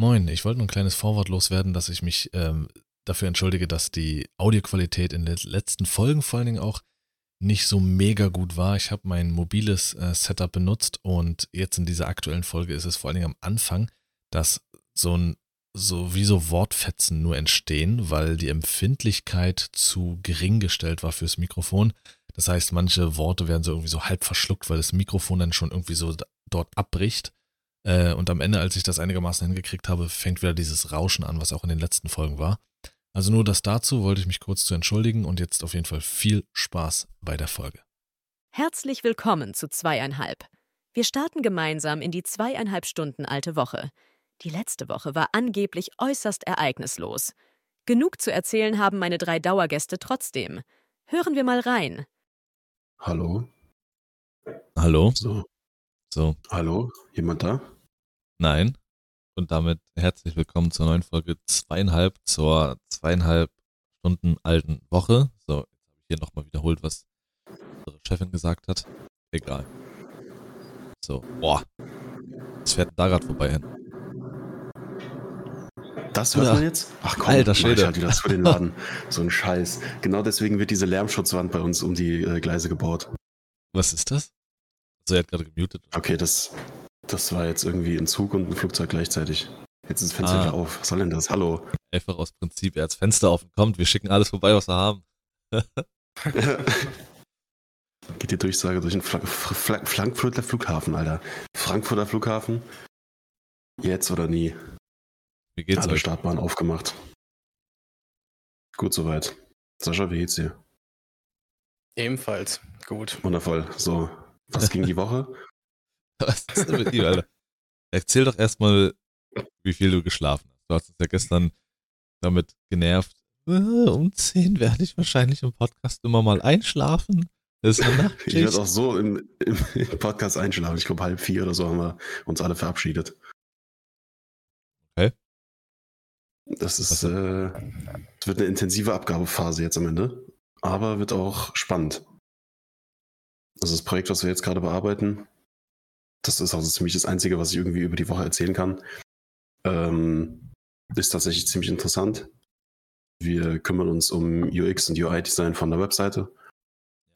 Moin, ich wollte nur ein kleines Vorwort loswerden, dass ich mich ähm, dafür entschuldige, dass die Audioqualität in den letzten Folgen vor allen Dingen auch nicht so mega gut war. Ich habe mein mobiles äh, Setup benutzt und jetzt in dieser aktuellen Folge ist es vor allen Dingen am Anfang, dass so ein so wie so Wortfetzen nur entstehen, weil die Empfindlichkeit zu gering gestellt war fürs Mikrofon. Das heißt, manche Worte werden so irgendwie so halb verschluckt, weil das Mikrofon dann schon irgendwie so dort abbricht. Äh, und am Ende, als ich das einigermaßen hingekriegt habe, fängt wieder dieses Rauschen an, was auch in den letzten Folgen war. Also nur das dazu wollte ich mich kurz zu entschuldigen und jetzt auf jeden Fall viel Spaß bei der Folge. Herzlich willkommen zu zweieinhalb. Wir starten gemeinsam in die zweieinhalb Stunden alte Woche. Die letzte Woche war angeblich äußerst ereignislos. Genug zu erzählen haben meine drei Dauergäste trotzdem. Hören wir mal rein. Hallo. Hallo? So. So. Hallo? Jemand da? Nein. Und damit herzlich willkommen zur neuen Folge zweieinhalb, zur zweieinhalb Stunden alten Woche. So, jetzt habe ich hier nochmal wiederholt, was unsere Chefin gesagt hat. Egal. So, boah. Was fährt denn da gerade vorbei hin? Das hört Ja. man jetzt? Ach komm, Alter ich halt wieder zu den Laden. so ein Scheiß. Genau deswegen wird diese Lärmschutzwand bei uns um die äh, Gleise gebaut. Was ist das? Also, er hat gerade gemutet. Okay, das, das war jetzt irgendwie ein Zug und ein Flugzeug gleichzeitig. Jetzt ist das Fenster Ah. wieder auf. Was soll denn das? Hallo. Einfach aus Prinzip, er hat das Fenster offen, kommt, wir schicken alles vorbei, was wir haben. Geht die Durchsage durch den Fla Fla Frankfurter Flughafen, Alter. Frankfurter Flughafen. Jetzt oder nie. Wie geht's Alle euch? Startbahnen aufgemacht. Gut soweit. Sascha, wie geht's dir? Ebenfalls. Gut. Wundervoll. So, was ging die Woche? Was ist denn mit dir, Alter? Erzähl doch erstmal, wie viel du geschlafen hast. Du hast uns ja gestern damit genervt. "Äh, Um 10 werde ich wahrscheinlich im Podcast immer mal einschlafen. Das ist eine Ich werde Nachtschicht. auch so im, im, im Podcast einschlafen. Ich glaube, halb vier oder so haben wir uns alle verabschiedet. Okay. Das ist, äh, es wird eine intensive Abgabephase jetzt am Ende, aber wird auch spannend. Also das Projekt, was wir jetzt gerade bearbeiten, das ist auch so ziemlich das Einzige, was ich irgendwie über die Woche erzählen kann. Ähm, ist tatsächlich ziemlich interessant. Wir kümmern uns um UX und UI-Design von der Webseite.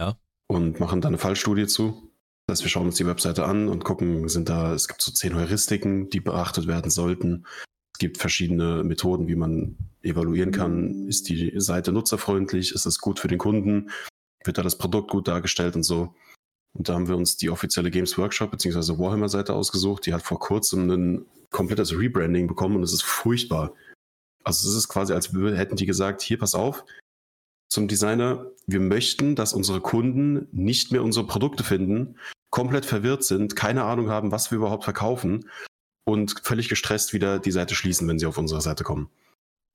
Ja. Und machen da eine Fallstudie zu. Das heißt, wir schauen uns die Webseite an und gucken, sind da, es gibt so zehn Heuristiken, die beachtet werden sollten. Es gibt verschiedene Methoden, wie man evaluieren kann. Ist die Seite nutzerfreundlich? Ist es gut für den Kunden? Wird da das Produkt gut dargestellt und so? Und da haben wir uns die offizielle Games Workshop bzw. Warhammer-Seite ausgesucht. Die hat vor kurzem ein komplettes Rebranding bekommen und es ist furchtbar. Also es ist quasi, als hätten die gesagt, hier, pass auf, zum Designer, wir möchten, dass unsere Kunden nicht mehr unsere Produkte finden, komplett verwirrt sind, keine Ahnung haben, was wir überhaupt verkaufen und völlig gestresst wieder die Seite schließen, wenn sie auf unsere Seite kommen.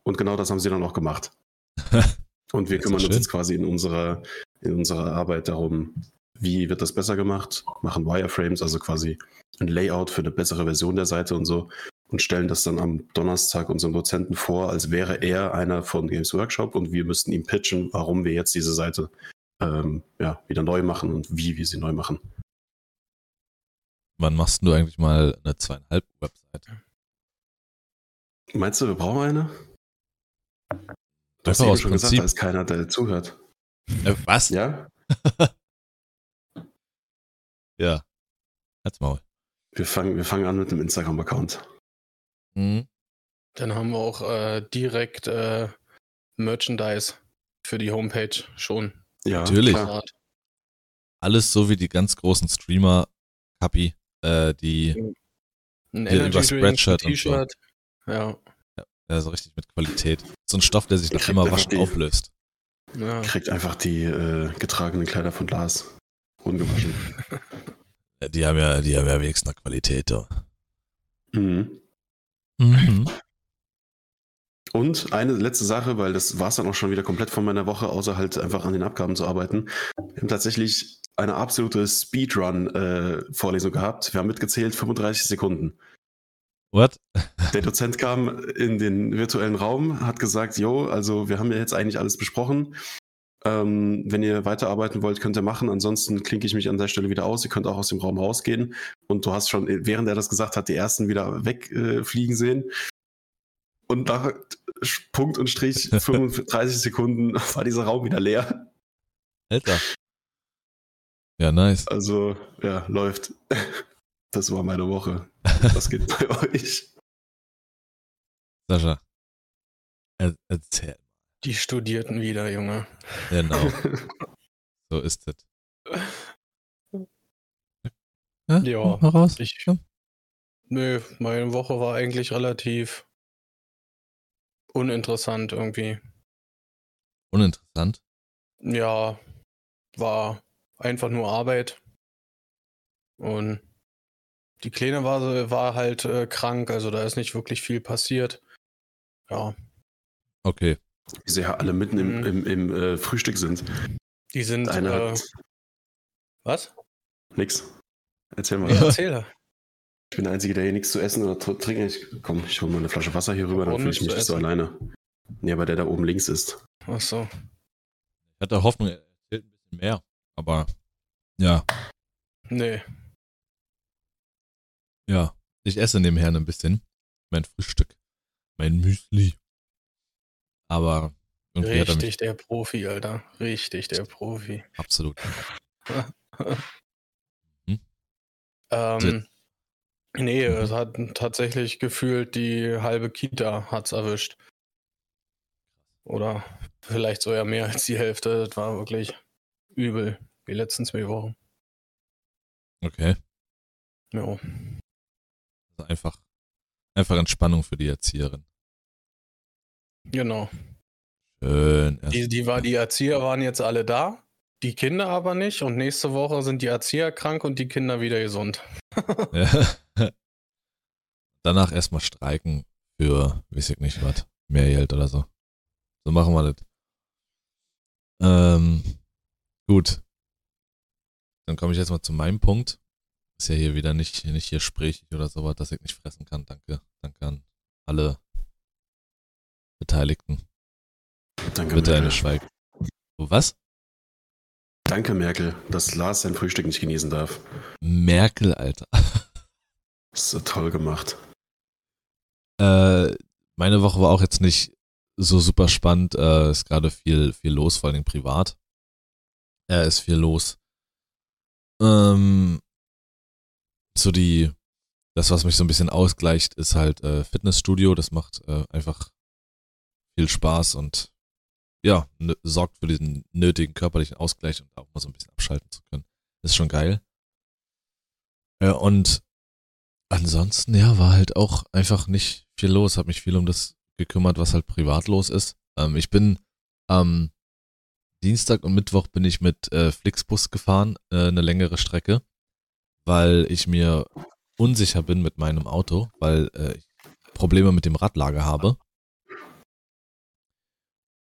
Und genau das haben sie dann auch gemacht. Und wir kümmern uns jetzt quasi in unserer, in unserer Arbeit darum, wie wird das besser gemacht, machen Wireframes, also quasi ein Layout für eine bessere Version der Seite und so und stellen das dann am Donnerstag unserem Dozenten vor, als wäre er einer von Games Workshop und wir müssten ihm pitchen, warum wir jetzt diese Seite ähm, ja, wieder neu machen und wie wir sie neu machen. Wann machst du eigentlich mal eine zweieinhalb Webseite? Meinst du, wir brauchen eine? Du hast aus schon gesagt, Prinzip. da ist keiner, der zuhört. Äh, was? Ja? Ja. Halt's Maul. Wir fangen, wir fangen an mit dem Instagram-Account. Mhm. Dann haben wir auch äh, direkt äh, Merchandise für die Homepage schon. Ja, Natürlich. klar. Alles so wie die ganz großen Streamer, Kapi, äh, die Ein Ja, über Spreadshirt und so. T-Shirt. Ja. äh, so richtig mit Qualität. So ein Stoff, der sich nach immer waschen die- auflöst. ja. Kriegt einfach die äh, getragenen Kleider von Lars. Ungewaschen. Äh, Die haben ja, die haben ja wenigstens eine Qualität, du. mhm. Mhm. Und eine letzte Sache, weil das war es dann auch schon wieder komplett von meiner Woche, außer halt einfach an den Abgaben zu arbeiten. Wir haben tatsächlich eine absolute Speedrun-Vorlesung gehabt. Wir haben mitgezählt 35 Sekunden. What? Der Dozent kam in den virtuellen Raum, hat gesagt, jo, also wir haben ja jetzt eigentlich alles besprochen. Ähm, wenn ihr weiterarbeiten wollt, könnt ihr machen. Ansonsten klinke ich mich an der Stelle wieder aus. Ihr könnt auch aus dem Raum rausgehen. Und du hast schon, während er das gesagt hat, die ersten wieder wegfliegen äh, sehen. und nach Punkt und Strich 35 Sekunden war dieser Raum wieder leer. Alter. Ja, nice. Also, ja, läuft. Das war meine Woche. Was geht bei euch? Sascha. Er, erzähl. Die studierten wieder, Junge. Genau. so ist es. Ja, raus. Ich, nö, meine Woche war eigentlich relativ uninteressant irgendwie. Uninteressant. Ja, war einfach nur Arbeit. Und die Kleine war, war halt äh, krank, also da ist nicht wirklich viel passiert. Ja. Okay. Wie sie ja alle mitten im, Mhm. im, im äh, Frühstück sind. Die sind. Einer Äh, was? nix. Erzähl mal. Ja, erzähl. Ich bin der Einzige, der hier nichts zu essen oder zu trinken. Ich, komm, ich hole mal eine Flasche Wasser hier rüber, dann fühle ich mich nicht so alleine. Nee, aber der da oben links ist. Ach so. Ich hatte Hoffnung, er erzählt ein bisschen mehr. Aber ja, Nee. ja. Ich esse nebenher ein bisschen. Mein Frühstück. Mein Müsli. Aber irgendwie hat er mich Richtig der Profi, Alter. Richtig der Profi. absolut. Ähm, nee, es hat tatsächlich gefühlt die halbe Kita hat's erwischt. Oder vielleicht sogar mehr als die Hälfte. Das war wirklich übel, die letzten zwei Wochen. Okay. Ja. Also einfach, einfach Entspannung für die Erzieherin. Genau. Schön. Die, die, war, die Erzieher waren jetzt alle da, die Kinder aber nicht. Und nächste Woche sind die Erzieher krank und die Kinder wieder gesund. Ja. Danach erstmal streiken für, weiß ich nicht was, mehr Geld oder so. So machen wir das. Ähm, gut. Dann komme ich jetzt mal zu meinem Punkt. Ist ja hier wieder nicht, nicht hier sprechig oder sowas, dass ich nicht fressen kann. Danke. Danke an alle Beteiligten. Danke, Bitte eine Merkel. Schweig. Oh, was? Danke, Merkel, dass Lars sein Frühstück nicht genießen darf. Merkel, Alter. Ist so toll gemacht. Äh, meine Woche war auch jetzt nicht so super spannend. Äh, ist gerade viel, viel los, vor allem privat. Äh, ist viel los. Ähm, so die, das, was mich so ein bisschen ausgleicht, ist halt äh, Fitnessstudio. Das macht äh, einfach viel Spaß und ja, sorgt für diesen nötigen körperlichen Ausgleich und auch mal so ein bisschen abschalten zu können. Ist schon geil. Äh, und ansonsten, ja, war halt auch einfach nicht viel los. Hab mich viel um das gekümmert, was halt privat los ist. Ähm, ich bin am Dienstag und Mittwoch bin ich mit äh, Flixbus gefahren, äh, eine längere Strecke, weil ich mir unsicher bin mit meinem Auto, weil äh, ich Probleme mit dem Radlager habe.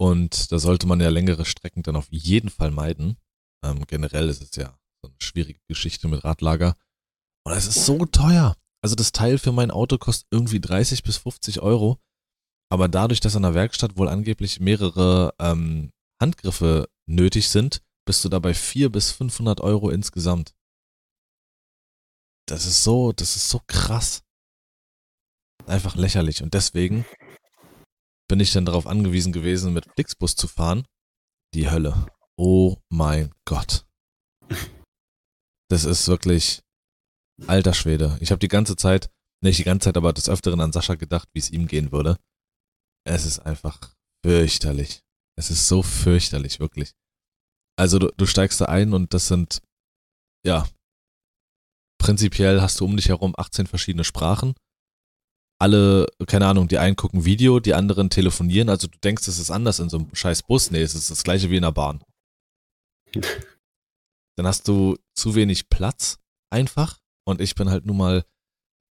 Und da sollte man ja längere Strecken dann auf jeden Fall meiden. Ähm, generell ist es ja so eine schwierige Geschichte mit Radlager. Und es ist so teuer. Also das Teil für mein Auto kostet irgendwie 30 bis 50 Euro. Aber dadurch, dass an der Werkstatt wohl angeblich mehrere ähm, Handgriffe nötig sind, bist du dabei 400 bis 500 Euro insgesamt. Das ist so, das ist so krass. Einfach lächerlich. Und deswegen bin ich dann darauf angewiesen gewesen, mit Flixbus zu fahren. Die Hölle. Oh mein Gott. Das ist wirklich alter Schwede. Ich habe die ganze Zeit, nicht die ganze Zeit, aber des Öfteren an Sascha gedacht, wie es ihm gehen würde. Es ist einfach fürchterlich. Es ist so fürchterlich, wirklich. Also du, du steigst da ein und das sind, ja, prinzipiell hast du um dich herum 18 verschiedene Sprachen. Alle, keine Ahnung, die einen gucken Video, die anderen telefonieren. Also du denkst, es ist anders in so einem scheiß Bus. Nee, es ist das gleiche wie in der Bahn. Dann hast du zu wenig Platz, einfach. Und ich bin halt nun mal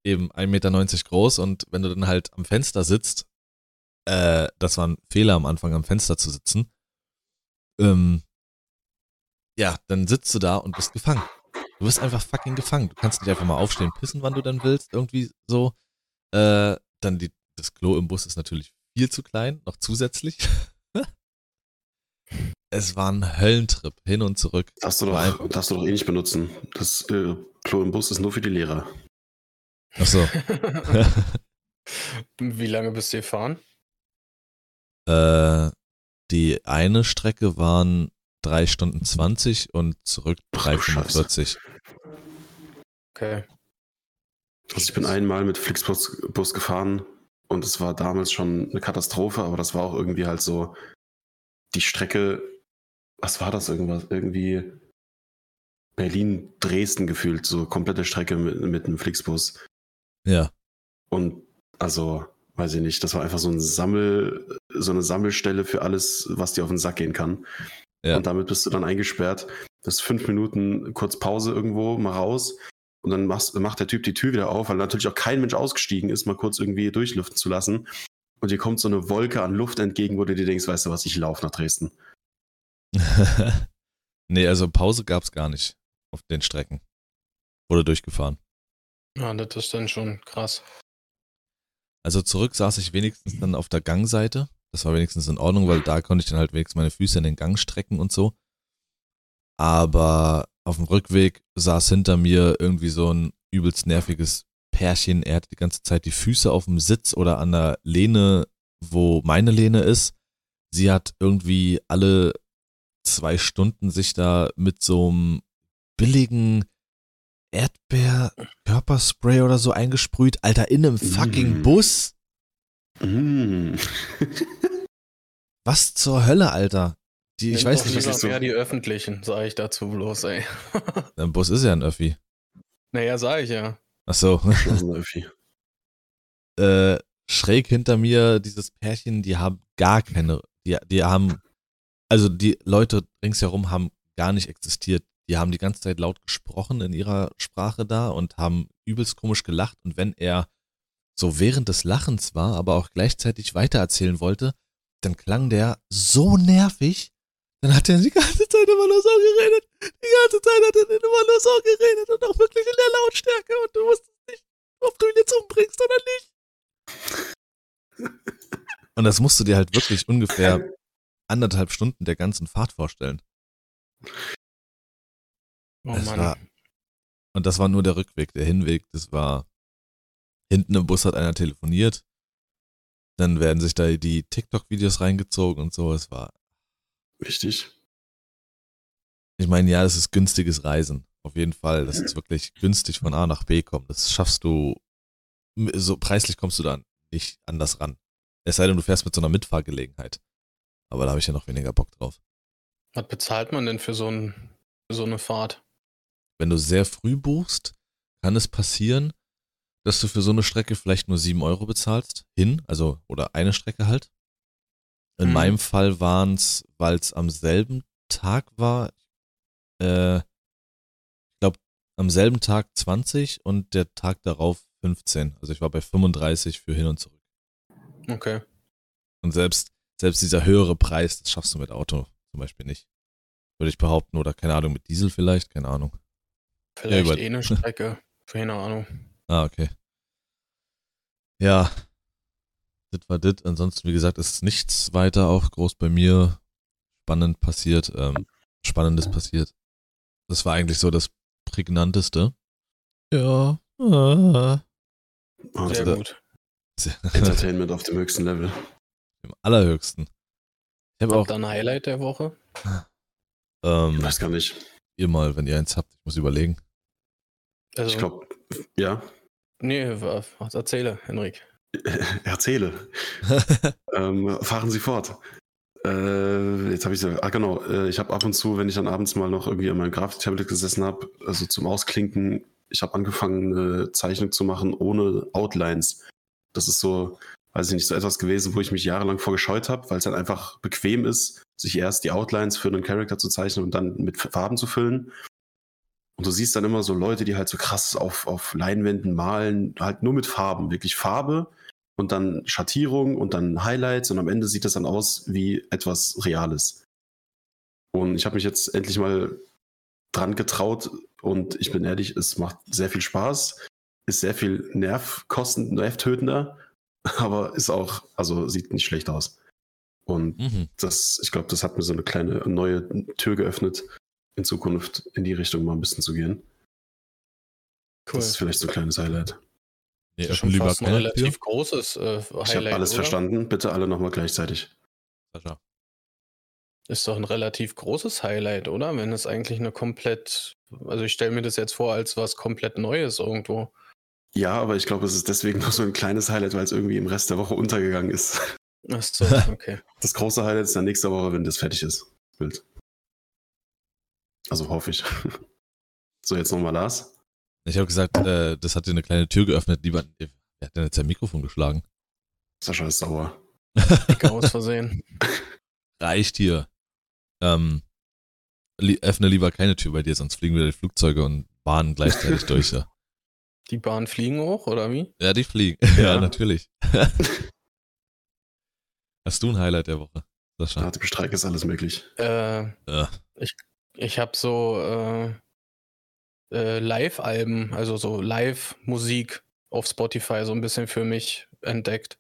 eben 1,90 Meter groß und wenn du dann halt am Fenster sitzt, äh, das war ein Fehler am Anfang am Fenster zu sitzen, ähm, ja, dann sitzt du da und bist gefangen. Du bist einfach fucking gefangen. Du kannst nicht einfach mal aufstehen, pissen, wann du dann willst, irgendwie so. Äh, dann die, das Klo im Bus ist natürlich viel zu klein, noch zusätzlich. es war ein Höllentrip, hin und zurück. Darfst du doch, darfst du doch eh nicht benutzen. Das äh, Klo im Bus ist nur für die Lehrer. Ach so. Wie lange bist du gefahren? Äh, die eine Strecke waren 3 Stunden 20 und zurück Ach du 3,45. Okay. Also ich bin einmal mit Flixbus Bus gefahren und es war damals schon eine Katastrophe, aber das war auch irgendwie halt so die Strecke, was war das irgendwas? Irgendwie Berlin-Dresden gefühlt, so komplette Strecke mit, mit einem Flixbus. Ja. Und also, weiß ich nicht, das war einfach so ein Sammel, so eine Sammelstelle für alles, was dir auf den Sack gehen kann. Ja. Und damit bist du dann eingesperrt. Das ist fünf Minuten kurz Pause irgendwo, mal raus. Und dann machst, macht der Typ die Tür wieder auf, weil natürlich auch kein Mensch ausgestiegen ist, mal kurz irgendwie durchlüften zu lassen. Und dir kommt so eine Wolke an Luft entgegen, wo du dir denkst, weißt du was, ich laufe nach Dresden. nee, also Pause gab's gar nicht auf den Strecken. Wurde durchgefahren. Ja, das ist dann schon krass. Also zurück saß ich wenigstens dann auf der Gangseite. Das war wenigstens in Ordnung, weil da konnte ich dann halt wenigstens meine Füße in den Gang strecken und so. Aber auf dem Rückweg saß hinter mir irgendwie so ein übelst nerviges Pärchen. Er hatte die ganze Zeit die Füße auf dem Sitz oder an der Lehne, wo meine Lehne ist. Sie hat irgendwie alle zwei Stunden sich da mit so einem billigen Erdbeer-Körperspray oder so eingesprüht. Alter, in einem fucking Mm. Bus. Mm. Was zur Hölle, Alter? Die, ich weiß nicht, was ist so- mehr die öffentlichen, sage ich dazu bloß, ey. Ein Bus ist ja ein Öffi. naja, sag ich ja. Ach so. Äh, schräg hinter mir dieses Pärchen, die haben gar keine, die, die haben, also die Leute ringsherum haben gar nicht existiert. Die haben die ganze Zeit laut gesprochen in ihrer Sprache da und haben übelst komisch gelacht. Und wenn er so während des Lachens war, aber auch gleichzeitig weitererzählen wollte, dann klang der so nervig. Dann hat er die ganze Zeit immer nur so geredet. Die ganze Zeit hat er immer nur so geredet und auch wirklich in der Lautstärke. Und du wusstest nicht, ob du ihn jetzt umbringst oder nicht. Und das musst du dir halt wirklich ungefähr anderthalb Stunden der ganzen Fahrt vorstellen. Oh Mann. war- Und das war nur der Rückweg. Der Hinweg, das war hinten im Bus hat einer telefoniert. Dann werden sich da die TikTok-Videos reingezogen und so. Es war, Wichtig. ich meine, ja, das ist günstiges Reisen. Auf jeden Fall. Das ist wirklich günstig von A nach B kommen. Das schaffst du, so preislich kommst du da nicht anders ran. Es sei denn, du fährst mit so einer Mitfahrgelegenheit. Aber da habe ich ja noch weniger Bock drauf. Was bezahlt man denn für so, ein, für so eine Fahrt? wenn du sehr früh buchst, kann es passieren, dass du für so eine Strecke vielleicht nur 7 Euro bezahlst, hin, also oder eine Strecke halt. In Mhm. meinem Fall waren es, weil es am selben Tag war, äh, ich glaube, am selben Tag 20 und der Tag darauf 15. Also ich war bei 35 für hin und zurück. Okay. Und selbst, selbst dieser höhere Preis, das schaffst du mit Auto zum Beispiel nicht. Würde ich behaupten, oder keine Ahnung, mit Diesel vielleicht, keine Ahnung. Vielleicht über- eh eine Strecke. Keine Ahnung. Ah, okay. Ja. Das war das. Ansonsten, wie gesagt, ist nichts weiter auch groß bei mir spannend passiert, ähm, Spannendes passiert. Das war eigentlich so das prägnanteste. Ja. Ah. Ah, Sehr da- gut. Entertainment auf dem höchsten Level. Im allerhöchsten. Ich habe auch Habt ihr ein Highlight der Woche? ähm, Weiß gar nicht. ihr mal, wenn ihr eins habt, ich muss überlegen. Also, Ich glaube, ja. Nee, wa- was erzähle, Henrik. Erzähle. ähm, fahren Sie fort. Äh, jetzt habe ich ah genau, äh, ich habe ab und zu, wenn ich dann abends mal noch irgendwie an meinem Grafiktablet gesessen habe, also zum Ausklinken, ich habe angefangen, eine Zeichnung zu machen ohne Outlines. Das ist so, weiß ich nicht, so etwas gewesen, wo ich mich jahrelang vorgescheut habe, weil es dann einfach bequem ist, sich erst die Outlines für einen Charakter zu zeichnen und dann mit Farben zu füllen. Und du siehst dann immer so Leute, die halt so krass auf, auf Leinwänden malen, halt nur mit Farben, wirklich Farbe und dann Schattierung und dann Highlights und am Ende sieht das dann aus wie etwas Reales. Und ich habe mich jetzt endlich mal dran getraut und ich bin ehrlich, es macht sehr viel Spaß, ist sehr viel Nervkosten, nervtötender, aber ist auch, also sieht nicht schlecht aus. Und Mhm. das, ich glaube, das hat mir so eine kleine neue Tür geöffnet, in Zukunft in die Richtung mal ein bisschen zu gehen. Cool. Das ist vielleicht so ein kleines Highlight. Nee, Das ist schon fast ein relativ Tür. großes äh, Ich habe Highlight. alles oder? verstanden. Bitte alle nochmal gleichzeitig. Sascha. Ist doch ein relativ großes Highlight, oder? Wenn es eigentlich eine komplett. Also ich stelle mir das jetzt vor als was komplett Neues irgendwo. Ja, aber ich glaube, es ist deswegen nur so ein kleines Highlight, weil es irgendwie im Rest der Woche untergegangen ist. Ach so, okay. Das große Highlight ist dann nächste Woche, wenn das fertig ist. Bild. Also hoffe ich. So, jetzt nochmal Lars. Ich habe gesagt, äh, das hat dir eine kleine Tür geöffnet. Lieber, wer hat denn jetzt sein Mikrofon geschlagen? Sascha ist sauer. Dick aus Versehen. Reicht hier. Ähm, li öffne lieber keine Tür bei dir, sonst fliegen wieder die Flugzeuge und Bahnen gleichzeitig durch. Ja, Die Bahn fliegen hoch, oder wie? ja die fliegen. Ja, Ja. natürlich. Hast du ein Highlight der Woche, Sascha? Nach dem Streik ist alles möglich. Äh, Ja. ich habe so äh, äh, Live-Alben, also so Live-Musik auf Spotify so ein bisschen für mich entdeckt.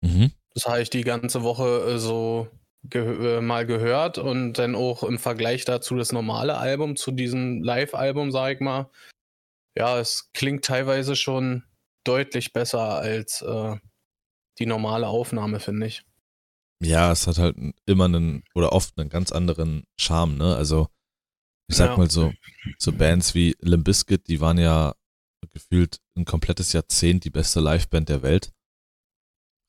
Mhm. Das habe ich die ganze Woche äh, so ge äh, mal gehört und dann auch im Vergleich dazu das normale Album zu diesem Live-Album, sag ich mal. Ja, es klingt teilweise schon deutlich besser als äh, die normale Aufnahme, finde ich. Ja, es hat halt immer einen oder oft einen ganz anderen Charme, ne? Also, ich sag Ja. mal so, so Bands wie Limp Bizkit, die waren ja gefühlt ein komplettes Jahrzehnt die beste Liveband der Welt.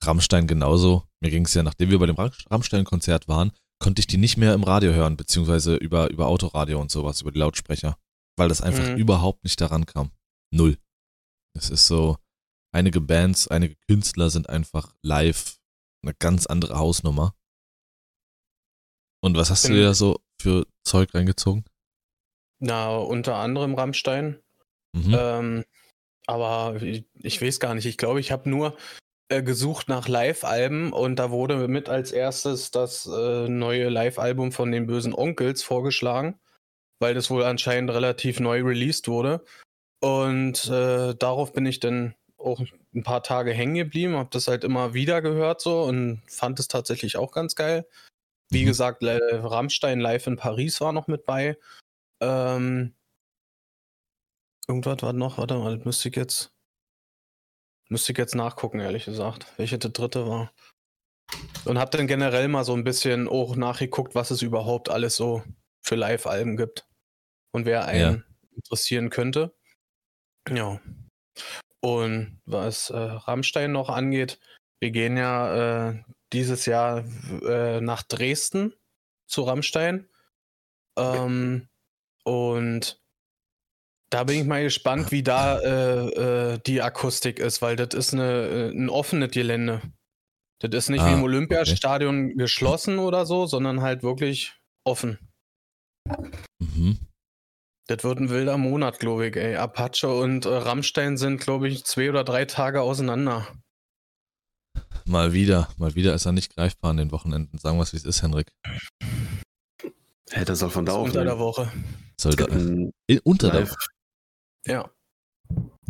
Rammstein genauso. Mir ging es ja, nachdem wir bei dem Ram- Rammstein-Konzert waren, konnte ich die nicht mehr im Radio hören, beziehungsweise über, über Autoradio und sowas, über die Lautsprecher. Weil das einfach Mhm. überhaupt nicht daran kam. Null. Es ist so, einige Bands, einige Künstler sind einfach live eine ganz andere Hausnummer. Und was hast du dir da so für Zeug reingezogen? Na, unter anderem Rammstein. Mhm. Ähm, aber ich, ich weiß gar nicht. Ich glaube, ich habe nur äh, gesucht nach Live-Alben und da wurde mit als erstes das äh, neue Live-Album von den bösen Onkels vorgeschlagen, weil das wohl anscheinend relativ neu released wurde. Und äh, darauf bin ich dann auch ein paar Tage hängen geblieben, habe das halt immer wieder gehört so und fand es tatsächlich auch ganz geil. Wie Mhm. gesagt, Rammstein live in Paris war noch mit bei. Ähm, irgendwas war noch, warte mal, das müsste ich jetzt. Müsste ich jetzt nachgucken, ehrlich gesagt, welche der dritte war. Und hab dann generell mal so ein bisschen auch nachgeguckt, was es überhaupt alles so für Live-Alben gibt. Und wer einen interessieren könnte. Ja. Und was äh, Rammstein noch angeht, wir gehen ja äh, dieses Jahr äh, nach Dresden zu Rammstein. Ähm, und da bin ich mal gespannt, wie da äh, äh, die Akustik ist, weil das ist eine, äh, ein offenes Gelände. Das ist nicht Ah, wie im Olympiastadion geschlossen oder so, sondern halt wirklich offen. Mhm. Das wird ein wilder Monat, glaube ich, ey. Apache und äh, Rammstein sind, glaube ich, zwei oder drei Tage auseinander. Mal wieder, mal wieder ist er nicht greifbar an den Wochenenden. Sagen wir es, wie es ist, Henrik. Hey, der soll von da Das unter der Woche. Soll da, in, unter der live. Ja.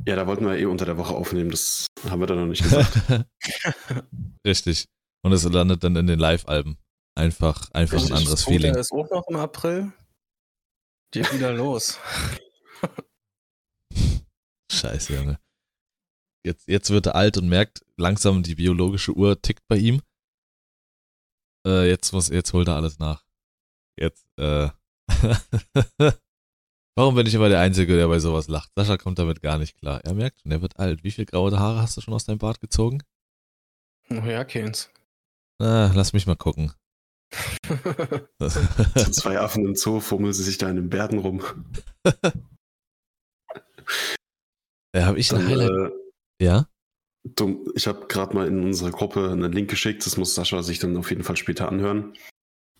Ja, da wollten wir eh unter der Woche aufnehmen. Das haben wir dann noch nicht gesagt. Richtig. Und es landet dann in den Live-Alben. Einfach, einfach ein Richtig. anderes Oh, der Feeling. ist auch noch im April. Geht wieder los. Scheiße, Junge. Jetzt, jetzt wird er alt und merkt langsam, die biologische Uhr tickt bei ihm. Äh, jetzt muss, jetzt holt er alles nach. Jetzt, äh. Warum bin ich immer der Einzige, der bei sowas lacht? Sascha kommt damit gar nicht klar. Er merkt schon, er wird alt. Wie viel graue Haare hast du schon aus deinem Bart gezogen? Oh ja, Keynes. Ah, lass mich mal gucken. Zwei Affen im Zoo fummeln sie sich da in den Bärten rum. Ja, habe ich ein Dann, Highlight? äh, Ja? ich habe gerade mal in unsere Gruppe einen Link geschickt. Das muss Sascha sich dann auf jeden Fall später anhören.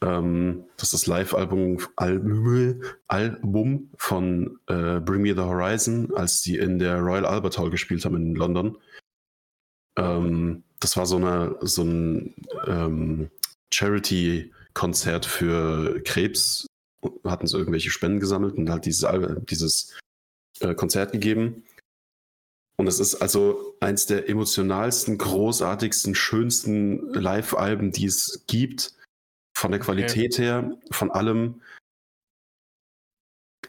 Ähm, das ist das Live-Album Album, Album von äh, Bring Me the Horizon, als die in der Royal Albert Hall gespielt haben in London. Ähm, das war so, eine, so ein ähm, Charity-Konzert für Krebs. Hatten sie irgendwelche Spenden gesammelt und halt dieses, dieses äh, Konzert gegeben. Und es ist also eins der emotionalsten, großartigsten, schönsten Live-Alben, die es gibt. Von der Qualität her, von allem.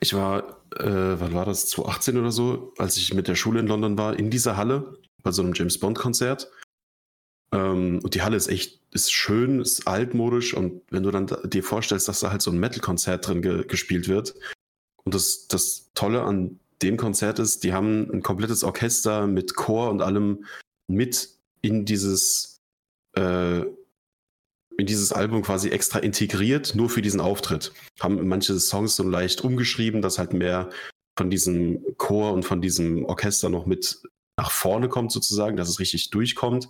Ich war, äh, wann war das? 2018 oder so, als ich mit der Schule in London war, in dieser Halle. bei so einem James Bond-Konzert. Ähm, und die Halle ist echt, ist schön, ist altmodisch und wenn du dann dir vorstellst, dass da halt so ein Metal-Konzert drin ge gespielt wird. Und das, das Tolle an dem Konzert ist, die haben ein komplettes Orchester mit Chor und allem mit in dieses, äh, in dieses Album quasi extra integriert, nur für diesen Auftritt. Haben manche Songs so leicht umgeschrieben, dass halt mehr von diesem Chor und von diesem Orchester noch mit nach vorne kommt sozusagen, dass es richtig durchkommt.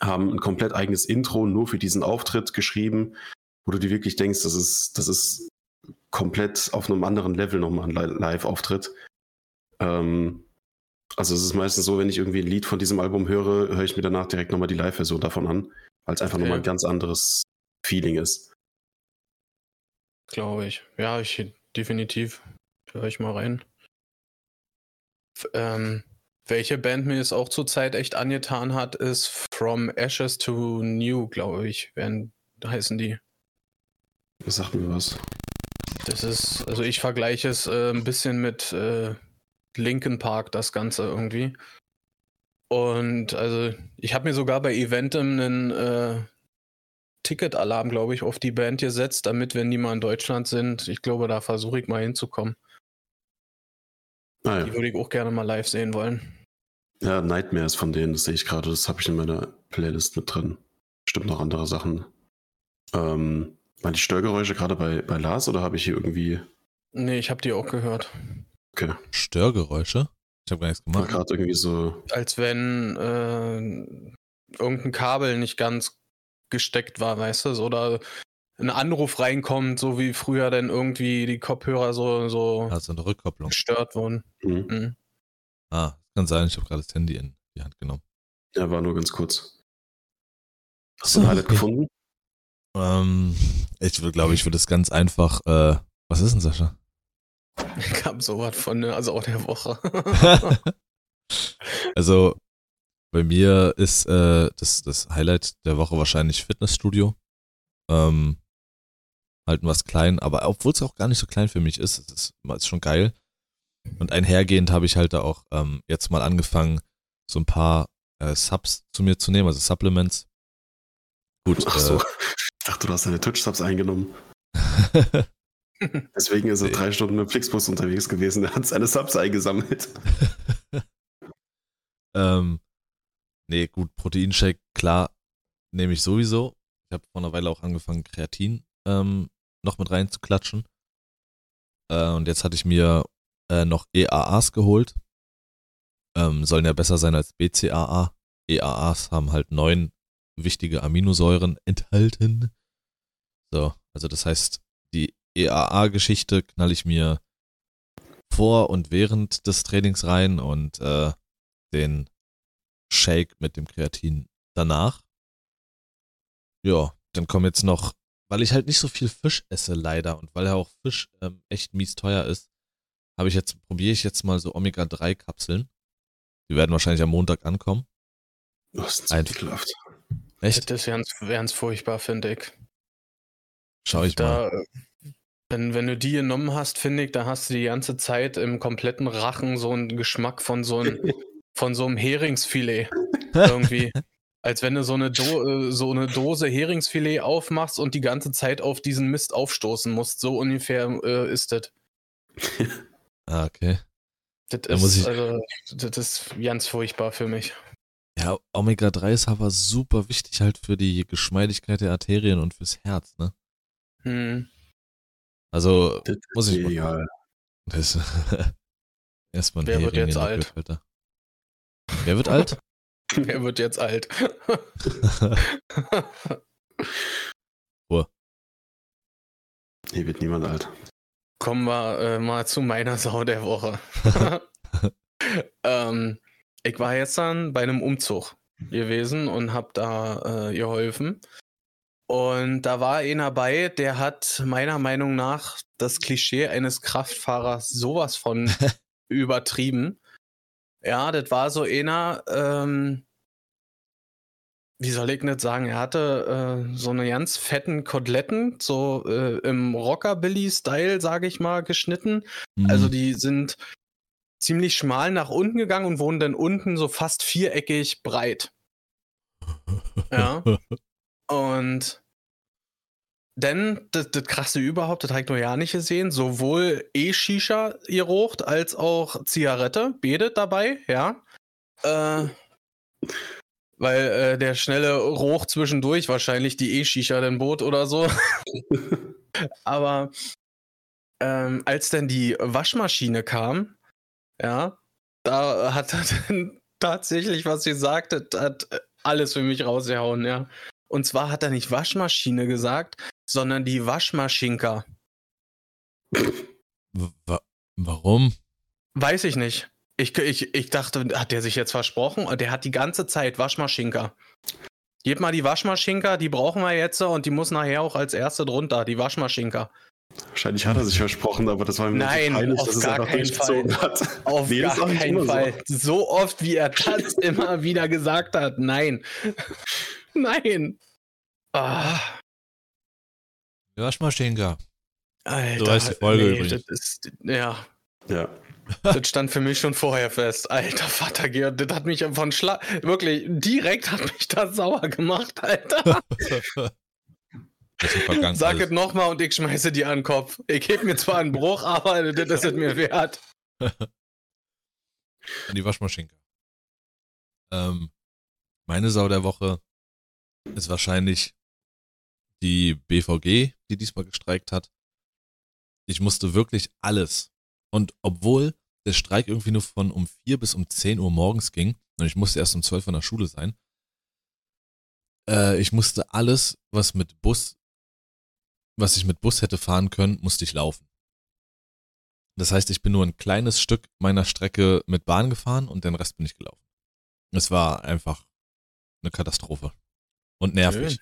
Haben ein komplett eigenes Intro nur für diesen Auftritt geschrieben, wo du dir wirklich denkst, das ist, das ist komplett auf einem anderen Level nochmal ein Live-Auftritt. Ähm, also es ist meistens so, wenn ich irgendwie ein Lied von diesem Album höre, höre ich mir danach direkt nochmal die Live-Version davon an, weil es einfach okay. nochmal ein ganz anderes Feeling ist. Glaube ich. Ja, ich definitiv. Höre ich mal rein. Ähm, welche Band mir es auch zurzeit echt angetan hat, ist From Ashes to New, glaube ich, werden, heißen die. Was sagt mir was? Das ist, also ich vergleiche es äh, ein bisschen mit äh, Linkin Park, das Ganze irgendwie. Und also ich habe mir sogar bei Eventim einen äh, Ticket-Alarm, glaube ich, auf die Band gesetzt, damit, wenn die mal in Deutschland sind, ich glaube, da versuche ich mal hinzukommen. Ah, ja. Die würde ich auch gerne mal live sehen wollen. Ja, Nightmares von denen, das sehe ich gerade, das habe ich in meiner Playlist mit drin. Bestimmt noch andere Sachen. Ähm, waren die Störgeräusche gerade bei, bei Lars oder habe ich hier irgendwie. Nee, ich habe die auch gehört. Okay. Störgeräusche? Ich habe gar nichts gemacht. gerade irgendwie so. Als wenn äh, irgendein Kabel nicht ganz gesteckt war, weißt du? Oder ein Anruf reinkommt, so wie früher dann irgendwie die Kopfhörer so, so also eine Rückkopplung. gestört wurden. Mhm. Mhm. Ah, kann sein, ich habe gerade das Handy in die Hand genommen. Ja, war nur ganz kurz. Hast du ein Highlight gefunden? Ähm, ich würde, glaube ich, würde es ganz einfach. Äh, was ist denn, Sascha? Kam sowas von, ne, also auch der Woche. also, bei mir ist äh, das, das Highlight der Woche wahrscheinlich Fitnessstudio. Ähm, halten was klein, aber obwohl es auch gar nicht so klein für mich ist, es ist, ist schon geil. Und einhergehend habe ich halt da auch ähm, jetzt mal angefangen, so ein paar äh, Subs zu mir zu nehmen, also Supplements. Gut. Ach so. Äh, ich dachte, du hast deine Twitch-Subs eingenommen. Deswegen ist er drei Stunden mit Flixbus unterwegs gewesen. Er hat seine Subs eingesammelt. ähm, nee, gut, Proteinshake, klar, nehme ich sowieso. Ich habe vor einer Weile auch angefangen, Kreatin ähm, noch mit reinzuklatschen. Äh, und jetzt hatte ich mir äh, noch EAAs geholt. Ähm, sollen ja besser sein als BCAA. EAAs haben halt neun wichtige Aminosäuren enthalten. So, also das heißt, EAA-Geschichte knall ich mir vor und während des Trainings rein und äh, den Shake mit dem Kreatin danach. Ja, dann kommen jetzt noch, weil ich halt nicht so viel Fisch esse leider und weil ja auch Fisch ähm, echt mies teuer ist, habe ich jetzt, probiere ich jetzt mal so Omega-3-Kapseln. Die werden wahrscheinlich am Montag ankommen. Das ist ekelhaft. Echt? Das wäre ganz furchtbar, finde ich. Schau ich da, mal. Wenn, wenn du die genommen hast, finde ich, da hast du die ganze Zeit im kompletten Rachen so einen Geschmack von so, ein, von so einem Heringsfilet. Irgendwie. Als wenn du so eine, Do äh, so eine Dose Heringsfilet aufmachst und die ganze Zeit auf diesen Mist aufstoßen musst. So ungefähr äh, ist das. Ah, okay. Das da ist, also, das ist ganz furchtbar für mich. Ja, Omega-3 ist aber super wichtig halt für die Geschmeidigkeit der Arterien und fürs Herz, ne? Hm. Also, das muss ich mal. Das, erstmal Wer wird jetzt alt? Alter. Wer wird alt? Wer wird jetzt alt? Ruhe. Hier wird niemand alt. Kommen wir äh, mal zu meiner Sau der Woche. ähm, ich war jetzt dann bei einem Umzug gewesen und habe da äh, geholfen. Und da war einer bei, der hat meiner Meinung nach das Klischee eines Kraftfahrers sowas von übertrieben. Ja, das war so einer, ähm, wie soll ich nicht sagen, er hatte äh, so eine ganz fetten Koteletten, so äh, im Rockabilly-Style, sage ich mal, geschnitten. Also mhm. Also die sind ziemlich schmal nach unten gegangen und wurden dann unten so fast viereckig breit. Ja. Und denn das, das krasse überhaupt, das habe ich noch ja nicht gesehen, sowohl E-Shisha geraucht als auch Zigarette, betet dabei, ja. Äh, weil äh, der schnelle Roch zwischendurch wahrscheinlich die E-Shisha dann bot oder so. Aber ähm, als dann die Waschmaschine kam, ja, da hat er dann tatsächlich, was sie sagte, hat alles für mich rausgehauen, ja. Und zwar hat er nicht Waschmaschine gesagt, sondern die Waschmaschinka. Wa warum? Weiß ich nicht. Ich, ich, ich dachte, hat der sich jetzt versprochen? Der hat die ganze Zeit Waschmaschinka. Gib mal die Waschmaschinka, die brauchen wir jetzt und die muss nachher auch als erste drunter, die Waschmaschinka. Wahrscheinlich hat er sich versprochen, aber das war ihm Nein, peinlich, auf gar keinen Fall. Hat. Auf nee, gar keinen Fall. So. so oft, wie er das immer wieder gesagt hat. Nein. Nein. Ah. Waschmaschinka. Alter, so heißt die Folge nee, übrigens. Ist, ja. Ja. Das stand für mich schon vorher fest. Alter Vater Georg, das hat mich von Schlag. Wirklich, direkt hat mich das sauer gemacht, Alter. Sag es nochmal und ich schmeiße die an den Kopf. Ich gebe mir zwar einen Bruch, aber das ist es mir wert. die Waschmaschine. Ähm, meine Sau der Woche ist wahrscheinlich die BVG, die diesmal gestreikt hat. Ich musste wirklich alles. Und obwohl der Streik irgendwie nur von um 4 bis um 10 Uhr morgens ging und ich musste erst um 12 Uhr in der Schule sein, äh, ich musste alles, was mit Bus, was ich mit Bus hätte fahren können, musste ich laufen. Das heißt, ich bin nur ein kleines Stück meiner Strecke mit Bahn gefahren und den Rest bin ich gelaufen. Es war einfach eine Katastrophe. Und nervig.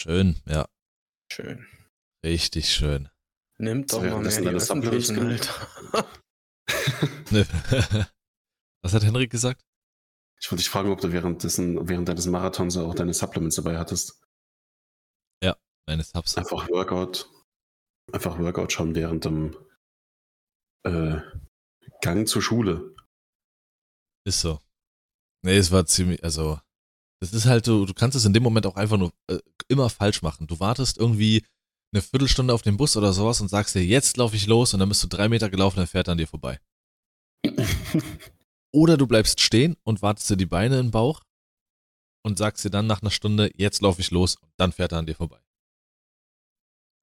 Schön, schön ja. Schön. Richtig schön. Nimmt doch mal mehr die öffentlichen, Alter. Was hat Henrik gesagt? Ich wollte dich fragen, ob du währenddessen, während deines Marathons auch deine Supplements dabei hattest. Ja, meine Subs. Einfach Workout. Einfach Workout schon während dem äh, Gang zur Schule. Ist so. Nee, es war ziemlich, also, es ist halt so, du kannst es in dem Moment auch einfach nur äh, immer falsch machen. Du wartest irgendwie eine Viertelstunde auf den Bus oder sowas und sagst dir, jetzt laufe ich los und dann bist du drei Meter gelaufen, dann fährt er an dir vorbei. oder du bleibst stehen und wartest dir die Beine in den Bauch und sagst dir dann nach einer Stunde, jetzt laufe ich los und dann fährt er an dir vorbei.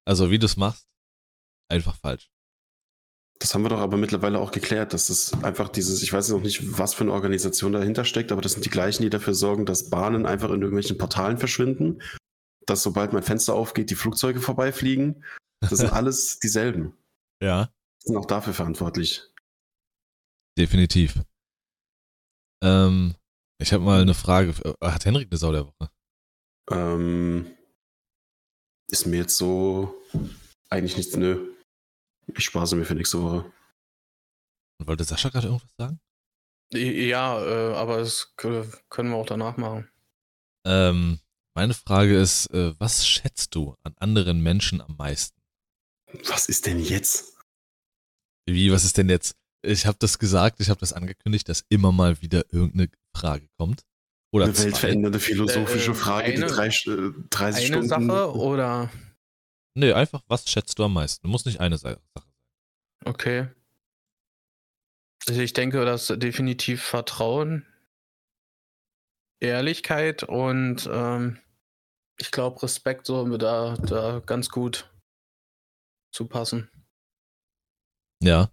Also wie du es machst, einfach falsch. Das haben wir doch aber mittlerweile auch geklärt, dass das einfach dieses, ich weiß noch nicht, was für eine Organisation dahinter steckt, aber das sind die gleichen, die dafür sorgen, dass Bahnen einfach in irgendwelchen Portalen verschwinden, dass sobald mein Fenster aufgeht, die Flugzeuge vorbeifliegen. Das sind alles dieselben. Ja. Sind auch dafür verantwortlich. Definitiv. Ähm, ich habe mal eine Frage. Hat Henrik eine Sau der Woche? Ähm, ist mir jetzt so eigentlich nichts, nö. Ich spare sie mir für nächste Woche. Und wollte Sascha gerade irgendwas sagen? Ja, äh, aber das können wir auch danach machen. Ähm, meine Frage ist, äh, was schätzt du an anderen Menschen am meisten? Was ist denn jetzt? Wie, was ist denn jetzt? Ich habe das gesagt, ich habe das angekündigt, dass immer mal wieder irgendeine Frage kommt. Oder eine weltverändernde philosophische äh, Frage, eine, die drei, äh, 30 eine Stunden. Sache oder? Nee, einfach, was schätzt du am meisten? Muss nicht eine Sache sein. Okay. Also ich denke, dass definitiv Vertrauen, Ehrlichkeit und ähm, ich glaube Respekt so da, da ganz gut zu passen. Ja.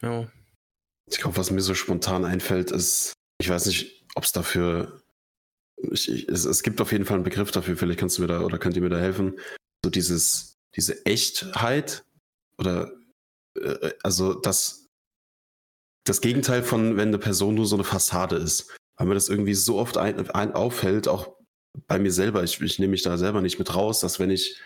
Ja. Ich glaube, was mir so spontan einfällt, ist, ich weiß nicht, ob es dafür, ich, ich, es, es gibt auf jeden Fall einen Begriff dafür, vielleicht kannst du mir da oder könnt ihr mir da helfen. So dieses, diese Echtheit oder äh, also das, das Gegenteil von, wenn eine Person nur so eine Fassade ist. Weil mir das irgendwie so oft ein, ein auffällt, auch bei mir selber, ich, ich nehme mich da selber nicht mit raus, dass wenn ich.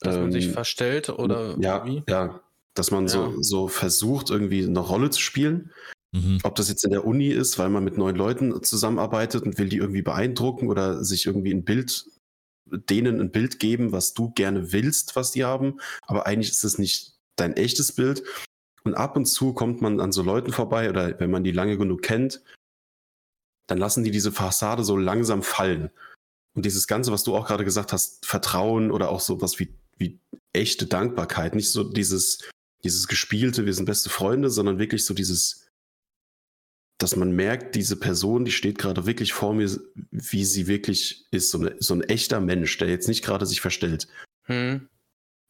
Dass ähm, man sich ähm, verstellt oder ja, wie? Ja, dass man ja. So, so versucht, irgendwie eine Rolle zu spielen. Mhm. Ob das jetzt in der Uni ist, weil man mit neuen Leuten zusammenarbeitet und will die irgendwie beeindrucken oder sich irgendwie ein Bild, denen ein Bild geben, was du gerne willst, was die haben. Aber eigentlich ist es nicht dein echtes Bild. Und ab und zu kommt man an so Leuten vorbei oder wenn man die lange genug kennt, dann lassen die diese Fassade so langsam fallen. Und dieses Ganze, was du auch gerade gesagt hast, Vertrauen oder auch sowas wie, wie echte Dankbarkeit, nicht so dieses, dieses gespielte, wir sind beste Freunde, sondern wirklich so dieses, dass man merkt, diese Person, die steht gerade wirklich vor mir, wie sie wirklich ist, so, eine, so ein echter Mensch, der jetzt nicht gerade sich verstellt. Hm.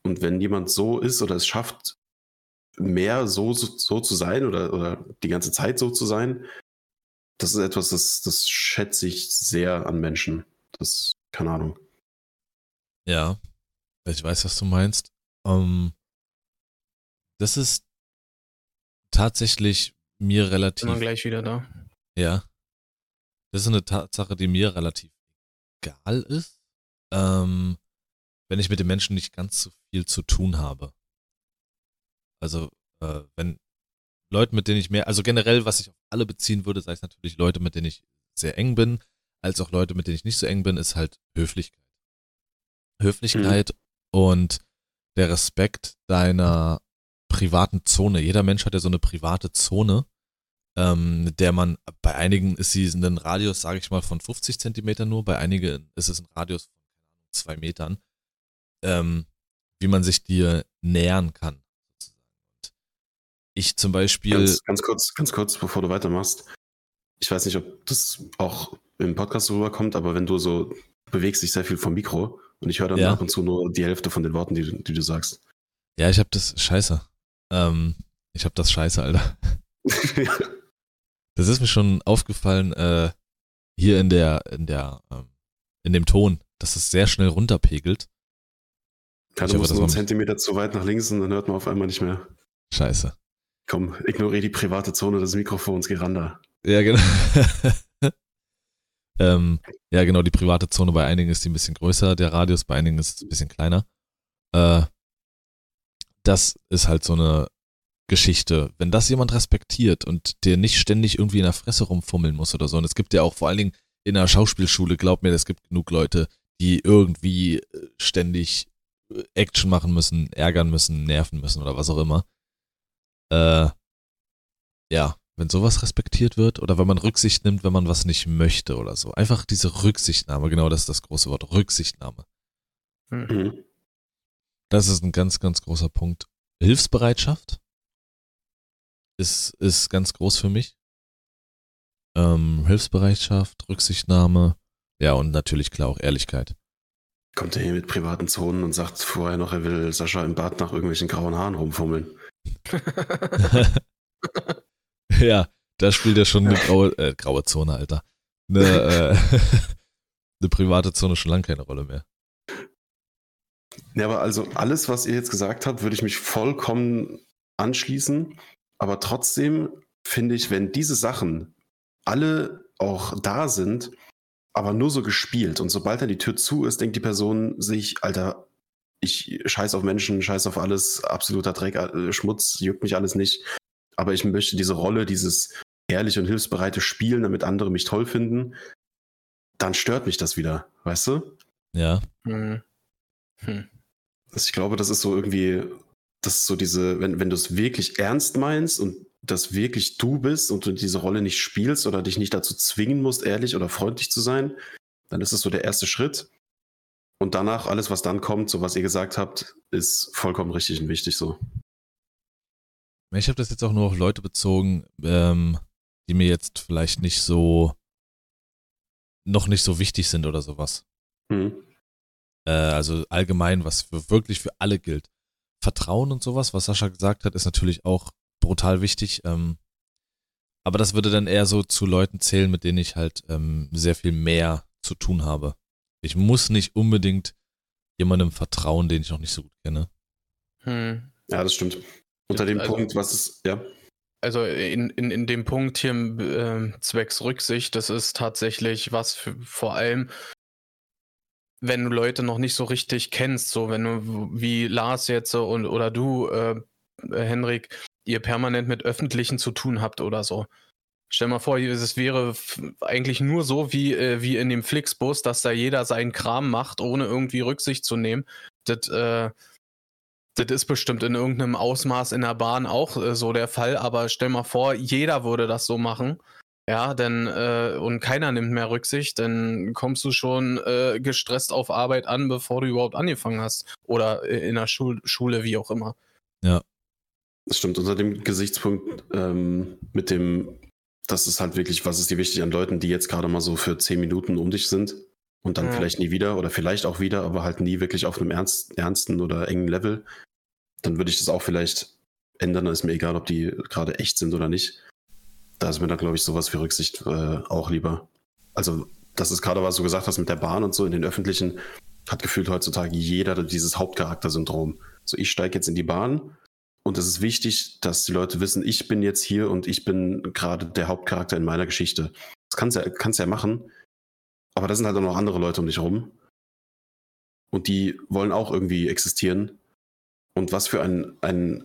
Und wenn jemand so ist oder es schafft, mehr so, so zu sein oder, oder die ganze Zeit so zu sein, das ist etwas, das, das schätze ich sehr an Menschen. Das, keine Ahnung. Ja, ich weiß, was du meinst. Ähm, das ist tatsächlich mir relativ. Immer gleich wieder da. Ja. Das ist eine Tatsache, die mir relativ egal ist. Ähm, wenn ich mit den Menschen nicht ganz so viel zu tun habe. Also, äh, wenn Leute, mit denen ich mehr, also generell, was ich auf alle beziehen würde, sei es natürlich Leute, mit denen ich sehr eng bin, als auch Leute, mit denen ich nicht so eng bin, ist halt Höflichkeit. Höflichkeit mhm. und der Respekt deiner privaten Zone. Jeder Mensch hat ja so eine private Zone, ähm, der man, bei einigen ist sie in einem Radius, sage ich mal, von 50 Zentimetern nur, bei einigen ist es ein Radius von zwei Metern, ähm, wie man sich dir nähern kann. Ich zum Beispiel. Ganz, ganz kurz, ganz kurz, bevor du weitermachst. Ich weiß nicht, ob das auch im Podcast rüberkommt, aber wenn du so bewegst dich sehr viel vom Mikro und ich höre dann ja. ab und zu nur die Hälfte von den Worten, die, die du sagst. Ja, ich habe das Scheiße. Ähm, ich habe das Scheiße, Alter. das ist mir schon aufgefallen äh, hier in der in der ähm, in dem Ton, dass es sehr schnell runterpegelt. Ja, du musst nur einen Zentimeter zu weit nach links und dann hört man auf einmal nicht mehr. Scheiße. Komm, ignoriere die private Zone des Mikrofons, geh ran da. Ja, genau. ähm, ja, genau, die private Zone bei einigen ist die ein bisschen größer, der Radius bei einigen ist ein bisschen kleiner. Äh, das ist halt so eine Geschichte. Wenn das jemand respektiert und der nicht ständig irgendwie in der Fresse rumfummeln muss oder so, und es gibt ja auch vor allen Dingen in der Schauspielschule, glaub mir, es gibt genug Leute, die irgendwie äh, ständig äh, Action machen müssen, ärgern müssen, nerven müssen oder was auch immer äh, ja, wenn sowas respektiert wird oder wenn man Rücksicht nimmt, wenn man was nicht möchte oder so. Einfach diese Rücksichtnahme, genau das ist das große Wort, Rücksichtnahme. Mhm. Das ist ein ganz, ganz großer Punkt. Hilfsbereitschaft ist, ist ganz groß für mich. Ähm, Hilfsbereitschaft, Rücksichtnahme, ja, und natürlich klar auch Ehrlichkeit. Kommt er hier mit privaten Zonen und sagt vorher noch, er will Sascha im Bad nach irgendwelchen grauen Haaren rumfummeln. ja, da spielt ja schon eine graue, äh, graue Zone, Alter. Eine, äh, eine private Zone schon lange keine Rolle mehr. Ja, aber also alles, was ihr jetzt gesagt habt, würde ich mich vollkommen anschließen. Aber trotzdem finde ich, wenn diese Sachen alle auch da sind, aber nur so gespielt und sobald dann die Tür zu ist, denkt die Person sich, Alter, ich scheiß auf Menschen, scheiß auf alles, absoluter Dreck, äh, Schmutz, juckt mich alles nicht. Aber ich möchte diese Rolle, dieses ehrliche und hilfsbereite Spielen, damit andere mich toll finden, dann stört mich das wieder, weißt du? Ja. Hm. Hm. Also ich glaube, das ist so irgendwie, das ist so diese, wenn, wenn du es wirklich ernst meinst und das wirklich du bist und du diese Rolle nicht spielst oder dich nicht dazu zwingen musst, ehrlich oder freundlich zu sein, dann ist es so der erste Schritt. Und danach, alles, was dann kommt, so was ihr gesagt habt, ist vollkommen richtig und wichtig so. Ich habe das jetzt auch nur auf Leute bezogen, ähm, die mir jetzt vielleicht nicht so, noch nicht so wichtig sind oder sowas. Mhm. Äh, also allgemein, was für, wirklich für alle gilt. Vertrauen und sowas, was Sascha gesagt hat, ist natürlich auch brutal wichtig. Ähm, aber das würde dann eher so zu Leuten zählen, mit denen ich halt ähm, sehr viel mehr zu tun habe. Ich muss nicht unbedingt jemandem vertrauen, den ich noch nicht so gut kenne. Hm. Ja, das stimmt. Unter dem also, Punkt, was ist, ja. Also in, in, in dem Punkt hier äh, zwecks Rücksicht, das ist tatsächlich was für, vor allem, wenn du Leute noch nicht so richtig kennst, so wenn du wie Lars jetzt und oder du, äh, Henrik, ihr permanent mit Öffentlichen zu tun habt oder so. Stell mal vor, es wäre eigentlich nur so wie, äh, wie in dem Flixbus, dass da jeder seinen Kram macht, ohne irgendwie Rücksicht zu nehmen. Das, äh, Das ist bestimmt in irgendeinem Ausmaß in der Bahn auch äh, so der Fall, aber stell mal vor, jeder würde das so machen. Ja, denn äh, und keiner nimmt mehr Rücksicht, dann kommst du schon äh, gestresst auf Arbeit an, bevor du überhaupt angefangen hast. Oder in der Schul Schule, wie auch immer. Ja. Das stimmt, unter dem Gesichtspunkt ähm, mit dem, das ist halt wirklich, was ist dir wichtig an Leuten, die jetzt gerade mal so für zehn Minuten um dich sind und dann Ja. vielleicht nie wieder oder vielleicht auch wieder, aber halt nie wirklich auf einem ernst, ernsten oder engen Level, dann würde ich das auch vielleicht ändern. Dann ist mir egal, ob die gerade echt sind oder nicht. Da ist mir dann, glaube ich, sowas für Rücksicht äh, auch lieber. Also, das ist gerade, was du gesagt hast mit der Bahn und so in den öffentlichen, hat gefühlt heutzutage jeder dieses Hauptcharakter-Syndrom. So, ich steige jetzt in die Bahn und es ist wichtig, dass die Leute wissen, ich bin jetzt hier und ich bin gerade der Hauptcharakter in meiner Geschichte. Das kannst du ja, kannst ja machen, aber da sind halt auch noch andere Leute um dich rum. Und die wollen auch irgendwie existieren. Und was für ein, ein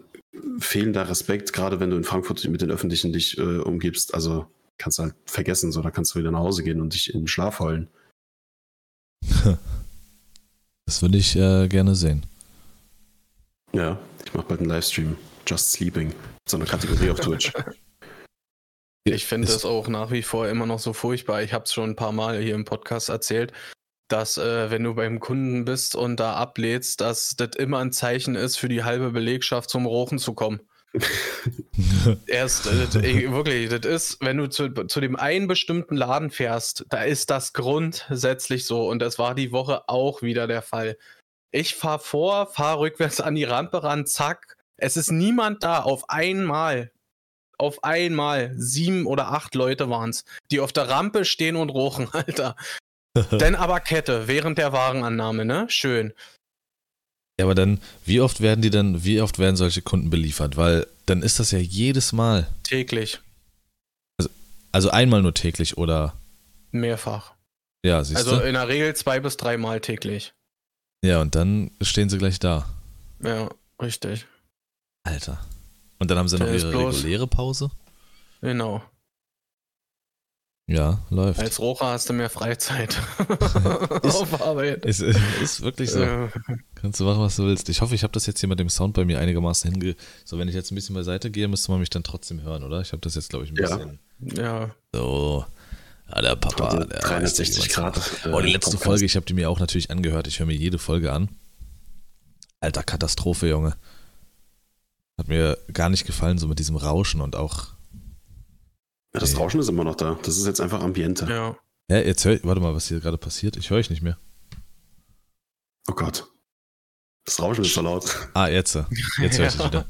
fehlender Respekt, gerade wenn du in Frankfurt mit den Öffentlichen dich äh, umgibst. Also kannst du halt vergessen, so da kannst du wieder nach Hause gehen und dich in den Schlaf heulen. Das würde ich äh, gerne sehen. Ja, ich mache bald einen Livestream. Just Sleeping. So eine Kategorie auf Twitch. Ich finde das auch nach wie vor immer noch so furchtbar. Ich habe es schon ein paar Mal hier im Podcast erzählt, dass äh, wenn du beim Kunden bist und da ablädst, dass das immer ein Zeichen ist für die halbe Belegschaft zum Rochen zu kommen. Erst, äh, ey, wirklich, das ist, wenn du zu, zu dem einen bestimmten Laden fährst, da ist das grundsätzlich so und das war die Woche auch wieder der Fall. Ich fahr vor, fahr rückwärts an die Rampe ran, zack, es ist niemand da, auf einmal. Auf einmal sieben oder acht Leute waren's, die auf der Rampe stehen und rochen, Alter. Dann aber Kette während der Warenannahme, ne? Schön. Ja, aber dann, wie oft werden die dann, wie oft werden solche Kunden beliefert? Weil dann ist das ja jedes Mal. Täglich. Also einmal nur täglich oder Mehrfach. ja, siehst Also du? in der Regel zwei bis dreimal täglich. Ja, und dann stehen sie gleich da. Ja, richtig. Alter. Und dann haben sie noch Der ist ihre reguläre Pause? Genau. Ja, läuft. Als Rocher hast du mehr Freizeit. Ist- Auf Arbeit. Ist, ist wirklich so. Kannst du machen, was du willst. Ich hoffe, ich habe das jetzt hier mit dem Sound bei mir einigermaßen hinge... So, wenn ich jetzt ein bisschen beiseite gehe, müsste man mich dann trotzdem hören, oder? Ich habe das jetzt, glaube ich, ein Ja. bisschen... ja. So. Der Papa. Der 360 Grad. äh, Oh, die letzte Podcast. Folge, ich habe die mir auch natürlich angehört. Ich höre mir jede Folge an. Alter, Katastrophe, Junge. Hat mir gar nicht gefallen, so mit diesem Rauschen und auch. Ja, das Rauschen ist immer noch da. Das ist jetzt einfach Ambiente. Ja. Ja, jetzt hör, warte mal, was hier gerade passiert. Ich höre euch nicht mehr. Oh Gott. Das Rauschen ist so laut. Ah, jetzt. äh, Jetzt höre ich dich wieder.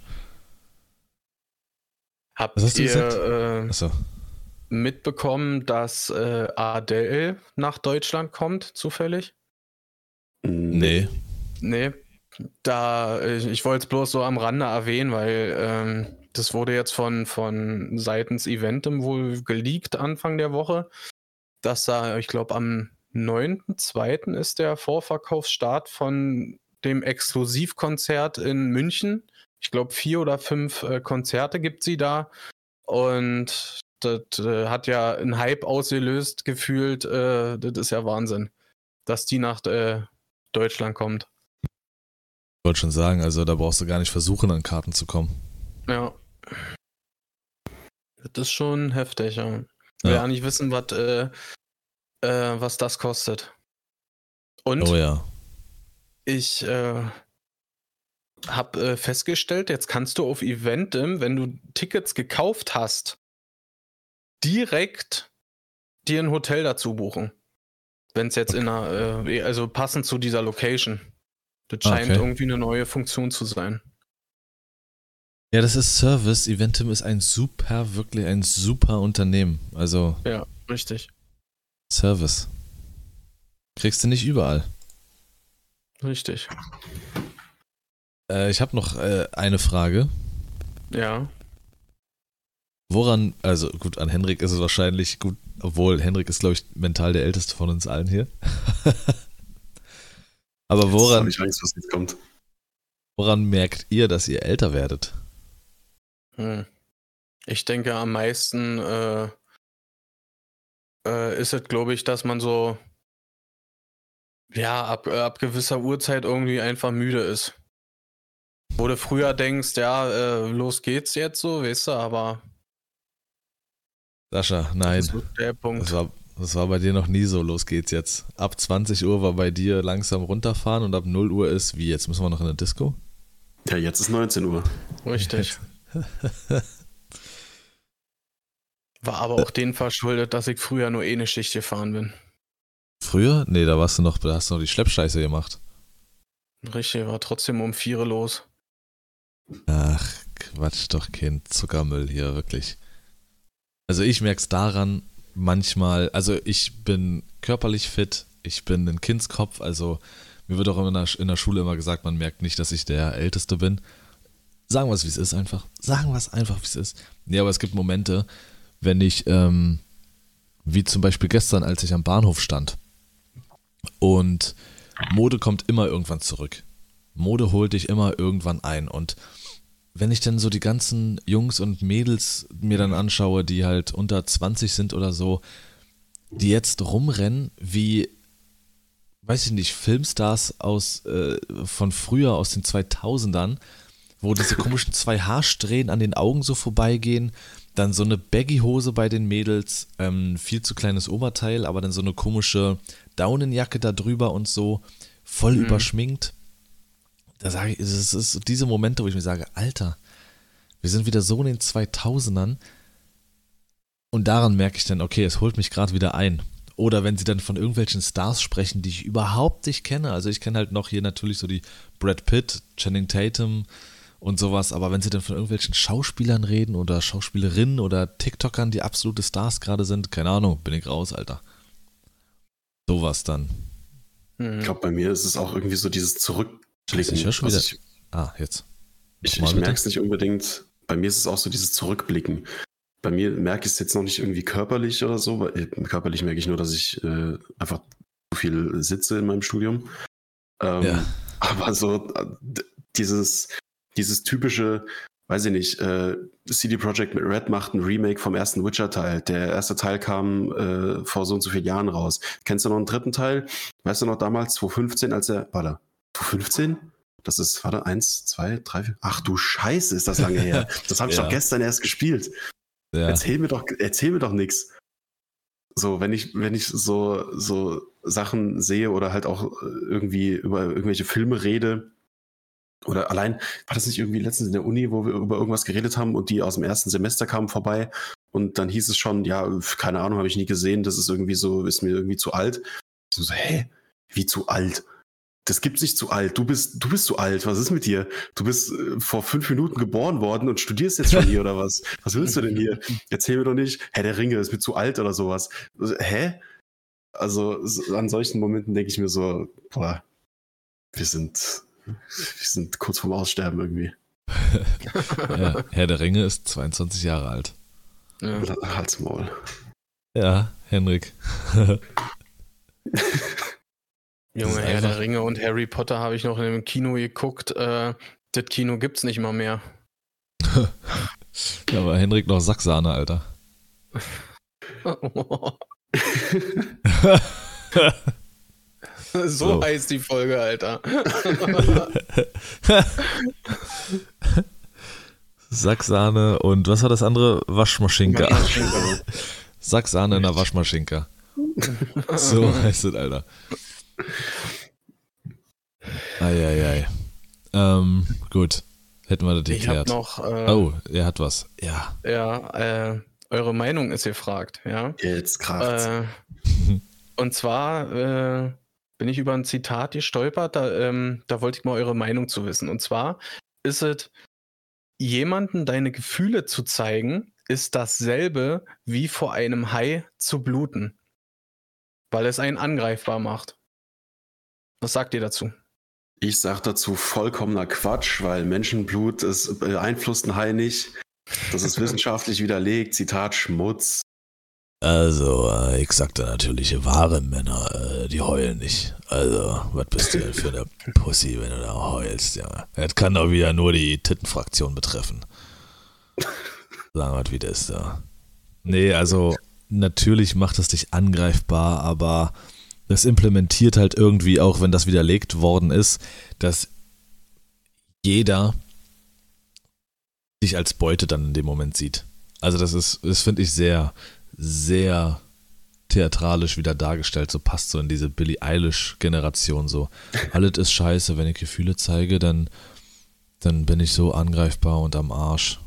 Habt Was hast du ihr gesagt? äh, Achso. mitbekommen, dass äh, Adele nach Deutschland kommt, zufällig? Nee. Nee. Da, ich, ich wollte es bloß so am Rande erwähnen, weil ähm, das wurde jetzt von, von seitens Eventim wohl geleakt Anfang der Woche, dass da, ich glaube, am 9.2. ist der Vorverkaufsstart von dem Exklusivkonzert in München. Ich glaube, vier oder fünf äh, Konzerte gibt sie da. Und das äh, hat ja einen Hype ausgelöst, gefühlt. Äh, das ist ja Wahnsinn, dass die nach äh, Deutschland kommt. Ich wollte schon sagen, also da brauchst du gar nicht versuchen, an Karten zu kommen. Ja. Das ist schon heftig, ja. Will Ja. ja nicht wissen, was, äh, äh, was das kostet. Und Oh ja. ich äh, habe äh, festgestellt, jetzt kannst du auf Eventim, wenn du Tickets gekauft hast, direkt dir ein Hotel dazu buchen. Wenn es jetzt in einer, äh, also passend zu dieser Location. Das Ah, scheint okay. irgendwie eine neue Funktion zu sein. Ja, das ist Service. Eventim ist ein super, wirklich ein super Unternehmen. Also Ja, richtig. Service. Kriegst du nicht überall. Richtig. Äh, ich habe noch äh, eine Frage. Ja. Woran, also gut, an Henrik ist es wahrscheinlich gut, obwohl Henrik ist, glaube ich, mental der älteste von uns allen hier. Aber Jetzt woran, habe ich Angst, was jetzt kommt. woran merkt ihr, dass ihr älter werdet? Hm. Ich denke am meisten äh, äh, ist es, glaube ich, dass man so ja ab, äh, ab gewisser Uhrzeit irgendwie einfach müde ist. Wo du früher denkst, ja, äh, los geht's jetzt so, weißt du, aber. Sascha, nein. Das, der Punkt. Das, war, das war bei dir noch nie so, los geht's jetzt. Ab 20 Uhr war bei dir langsam runterfahren und ab 0 Uhr ist, wie jetzt, müssen wir noch in der Disco? Ja, jetzt ist 19 Uhr. Richtig. War aber auch denen verschuldet, dass ich früher nur eh eine Schicht gefahren bin. Früher? Nee, da warst du noch, da hast du noch die Schleppscheiße gemacht. Richtig, war trotzdem um vier los. Ach, Quatsch doch, Kind. Zuckermüll hier, wirklich. Also ich merke es daran, manchmal, also ich bin körperlich fit, ich bin ein Kindskopf, also mir wird auch in der, in der Schule immer gesagt, man merkt nicht, dass ich der Älteste bin. Sagen wir es, wie es ist einfach. Sagen wir es einfach, wie es ist. Nee, aber es gibt Momente, wenn ich, ähm, wie zum Beispiel gestern, als ich am Bahnhof stand. Und Mode kommt immer irgendwann zurück. Mode holt dich immer irgendwann ein. Und wenn ich dann so die ganzen Jungs und Mädels mir dann anschaue, die halt unter 20 sind oder so, die jetzt rumrennen wie, weiß ich nicht, Filmstars aus, äh, von früher, aus den 2000ern, wo diese komischen zwei Haarsträhnen an den Augen so vorbeigehen, dann so eine Baggy-Hose bei den Mädels, ähm, viel zu kleines Oberteil, aber dann so eine komische Daunenjacke da drüber und so, voll mhm. überschminkt da sage ich, es ist diese Momente, wo ich mir sage, Alter, wir sind wieder so in den 2000ern und daran merke ich dann, okay, es holt mich gerade wieder ein. Oder wenn sie dann von irgendwelchen Stars sprechen, die ich überhaupt nicht kenne. Also ich kenne halt noch hier natürlich so die Brad Pitt, Channing Tatum und sowas. Aber wenn sie dann von irgendwelchen Schauspielern reden oder Schauspielerinnen oder TikTokern, die absolute Stars gerade sind, keine Ahnung, bin ich raus, Alter. Sowas dann. Ich glaube, bei mir ist es auch irgendwie so dieses Zurück Scheiße, ich höre schon wieder. Ich, ah, jetzt. Ich, ich merke es nicht unbedingt. Bei mir ist es auch so dieses Zurückblicken. Bei mir merke ich es jetzt noch nicht irgendwie körperlich oder so. Weil, äh, körperlich merke ich nur, dass ich äh, einfach zu viel sitze in meinem Studium. Ähm, ja. Aber so äh, dieses, dieses typische, weiß ich nicht, äh, CD Projekt mit Red macht ein Remake vom ersten Witcher-Teil. Der erste Teil kam äh, vor so und so vielen Jahren raus. Kennst du noch einen dritten Teil? Weißt du noch damals, 2015, als er, warte, 15? Das ist, warte, eins, zwei, drei, vier. Ach du Scheiße, ist das lange her. Das habe ich ja. doch gestern erst gespielt. Ja. Erzähl mir doch, erzähl mir doch nichts. So, wenn ich, wenn ich so, so Sachen sehe oder halt auch irgendwie über irgendwelche Filme rede, oder allein, war das nicht irgendwie letztens in der Uni, wo wir über irgendwas geredet haben und die aus dem ersten Semester kamen vorbei und dann hieß es schon, ja, keine Ahnung, habe ich nie gesehen, das ist irgendwie so, ist mir irgendwie zu alt. Ich so, hä? Wie zu alt? das gibt sich zu alt. Du bist, du bist zu alt. Was ist mit dir? Du bist äh, vor fünf Minuten geboren worden und studierst jetzt schon hier oder was? Was willst du denn hier? Erzähl mir doch nicht, hä, der Ringe ist mir zu alt oder sowas. Hä? Also an solchen Momenten denke ich mir so, boah, wir sind, wir sind kurz vorm Aussterben irgendwie. ja, Herr der Ringe ist 22 Jahre alt. Ja. Halt's Maul. Ja, Henrik. Junge, Herr der Ringe und Harry Potter habe ich noch in einem Kino geguckt. Äh, das Kino gibt's nicht mal mehr. da war Henrik noch Sacksahne, Alter. so, so heißt die Folge, Alter. Sacksahne und was war das andere? Waschmaschinke. Sacksahne in der Waschmaschinke. so heißt es, Alter. Eieiei. Ähm, gut. Hätten wir das geklärt. Noch, äh, oh, er hat was. Ja. Ja, äh, eure Meinung ist gefragt, ja. Jetzt kracht's. Äh, und zwar äh, bin ich über ein Zitat gestolpert, da, ähm, da wollte ich mal eure Meinung zu wissen. Und zwar ist es, jemanden deine Gefühle zu zeigen, ist dasselbe wie vor einem Hai zu bluten. Weil es einen angreifbar macht. Was sagt ihr dazu? Ich sag dazu vollkommener Quatsch, weil Menschenblut ist beeinflusst ein Hai nicht. Das ist wissenschaftlich widerlegt. Zitat Schmutz. Also, äh, ich sagte natürlich, wahre Männer, äh, die heulen nicht. Also, was bist du denn für eine Pussy, wenn du da heulst, ja. Das kann doch wieder nur die Tittenfraktion betreffen. Sagen wir, wie das ist da. Nee, also, natürlich macht es dich angreifbar, aber das implementiert halt irgendwie auch, wenn das widerlegt worden ist, dass jeder dich als Beute dann in dem Moment sieht. Also das ist, das finde ich sehr, sehr theatralisch wieder dargestellt, so passt so in diese Billie Eilish-Generation so. Alles ist scheiße, wenn ich Gefühle zeige, dann, dann bin ich so angreifbar und am Arsch.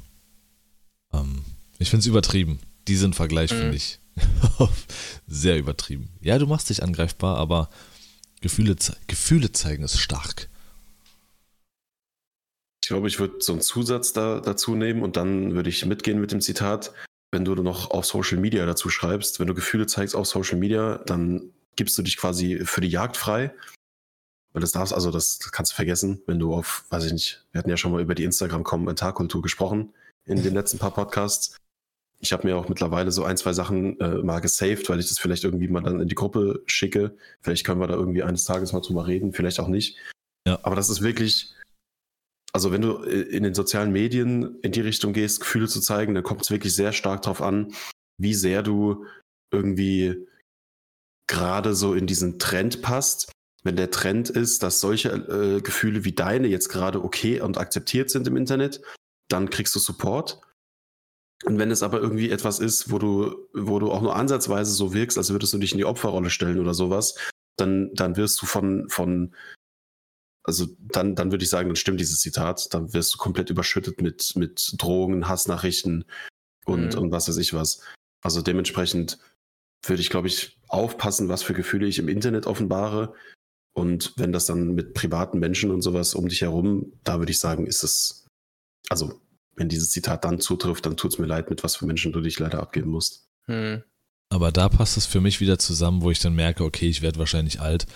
Ähm, ich finde es übertrieben. Diesen Vergleich mhm. finde ich sehr übertrieben. Ja, du machst dich angreifbar, aber Gefühle, Gefühle zeigen ist stark. Ich glaube, ich würde so einen Zusatz da, dazu nehmen und dann würde ich mitgehen mit dem Zitat. Wenn du noch auf Social Media dazu schreibst, wenn du Gefühle zeigst auf Social Media, dann gibst du dich quasi für die Jagd frei. Weil das darfst, also das kannst du vergessen, wenn du auf, weiß ich nicht, wir hatten ja schon mal über die Instagram-Kommentarkultur gesprochen in den letzten paar Podcasts. Ich habe mir auch mittlerweile so ein, zwei Sachen äh, mal gesaved, weil ich das vielleicht irgendwie mal dann in die Gruppe schicke. Vielleicht können wir da irgendwie eines Tages mal drüber reden, vielleicht auch nicht. Ja. Aber das ist wirklich, also wenn du äh, in den sozialen Medien in die Richtung gehst, Gefühle zu zeigen, dann kommt es wirklich sehr stark darauf an, wie sehr du irgendwie gerade so in diesen Trend passt. Wenn der Trend ist, dass solche äh, Gefühle wie deine jetzt gerade okay und akzeptiert sind im Internet, dann kriegst du Support. Und wenn es aber irgendwie etwas ist, wo du, wo du auch nur ansatzweise so wirkst, als würdest du dich in die Opferrolle stellen oder sowas, dann, dann wirst du von, von also dann, dann würde ich sagen, dann stimmt dieses Zitat. Dann wirst du komplett überschüttet mit, mit Drohungen, Hassnachrichten und, mhm. und was weiß ich was. Also dementsprechend würde ich, glaube ich, aufpassen, was für Gefühle ich im Internet offenbare. Und wenn das dann mit privaten Menschen und sowas um dich herum, da würde ich sagen, ist es, also wenn dieses Zitat dann zutrifft, dann tut es mir leid, mit was für Menschen du dich leider abgeben musst. Mhm. Aber da passt es für mich wieder zusammen, wo ich dann merke, okay, ich werde wahrscheinlich alt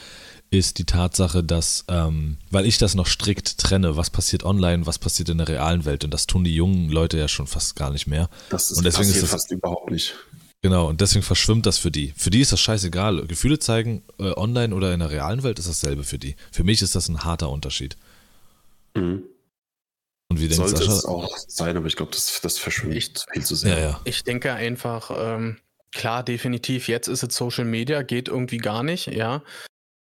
ist die Tatsache, dass, ähm, weil ich das noch strikt trenne, was passiert online, was passiert in der realen Welt. Und das tun die jungen Leute ja schon fast gar nicht mehr. Das ist, und deswegen ist das, fast überhaupt nicht. Genau, und deswegen verschwimmt das für die. Für die ist das scheißegal. Gefühle zeigen, äh, online oder in der realen Welt ist dasselbe für die. Für mich ist das ein harter Unterschied. Mhm. Und wie denkt Sollte Sascha? es auch sein, aber ich glaube, das, das verschwimmt ich, viel zu sehr. Ja, ja. Ich denke einfach, ähm, klar, definitiv, jetzt ist es Social Media, geht irgendwie gar nicht, ja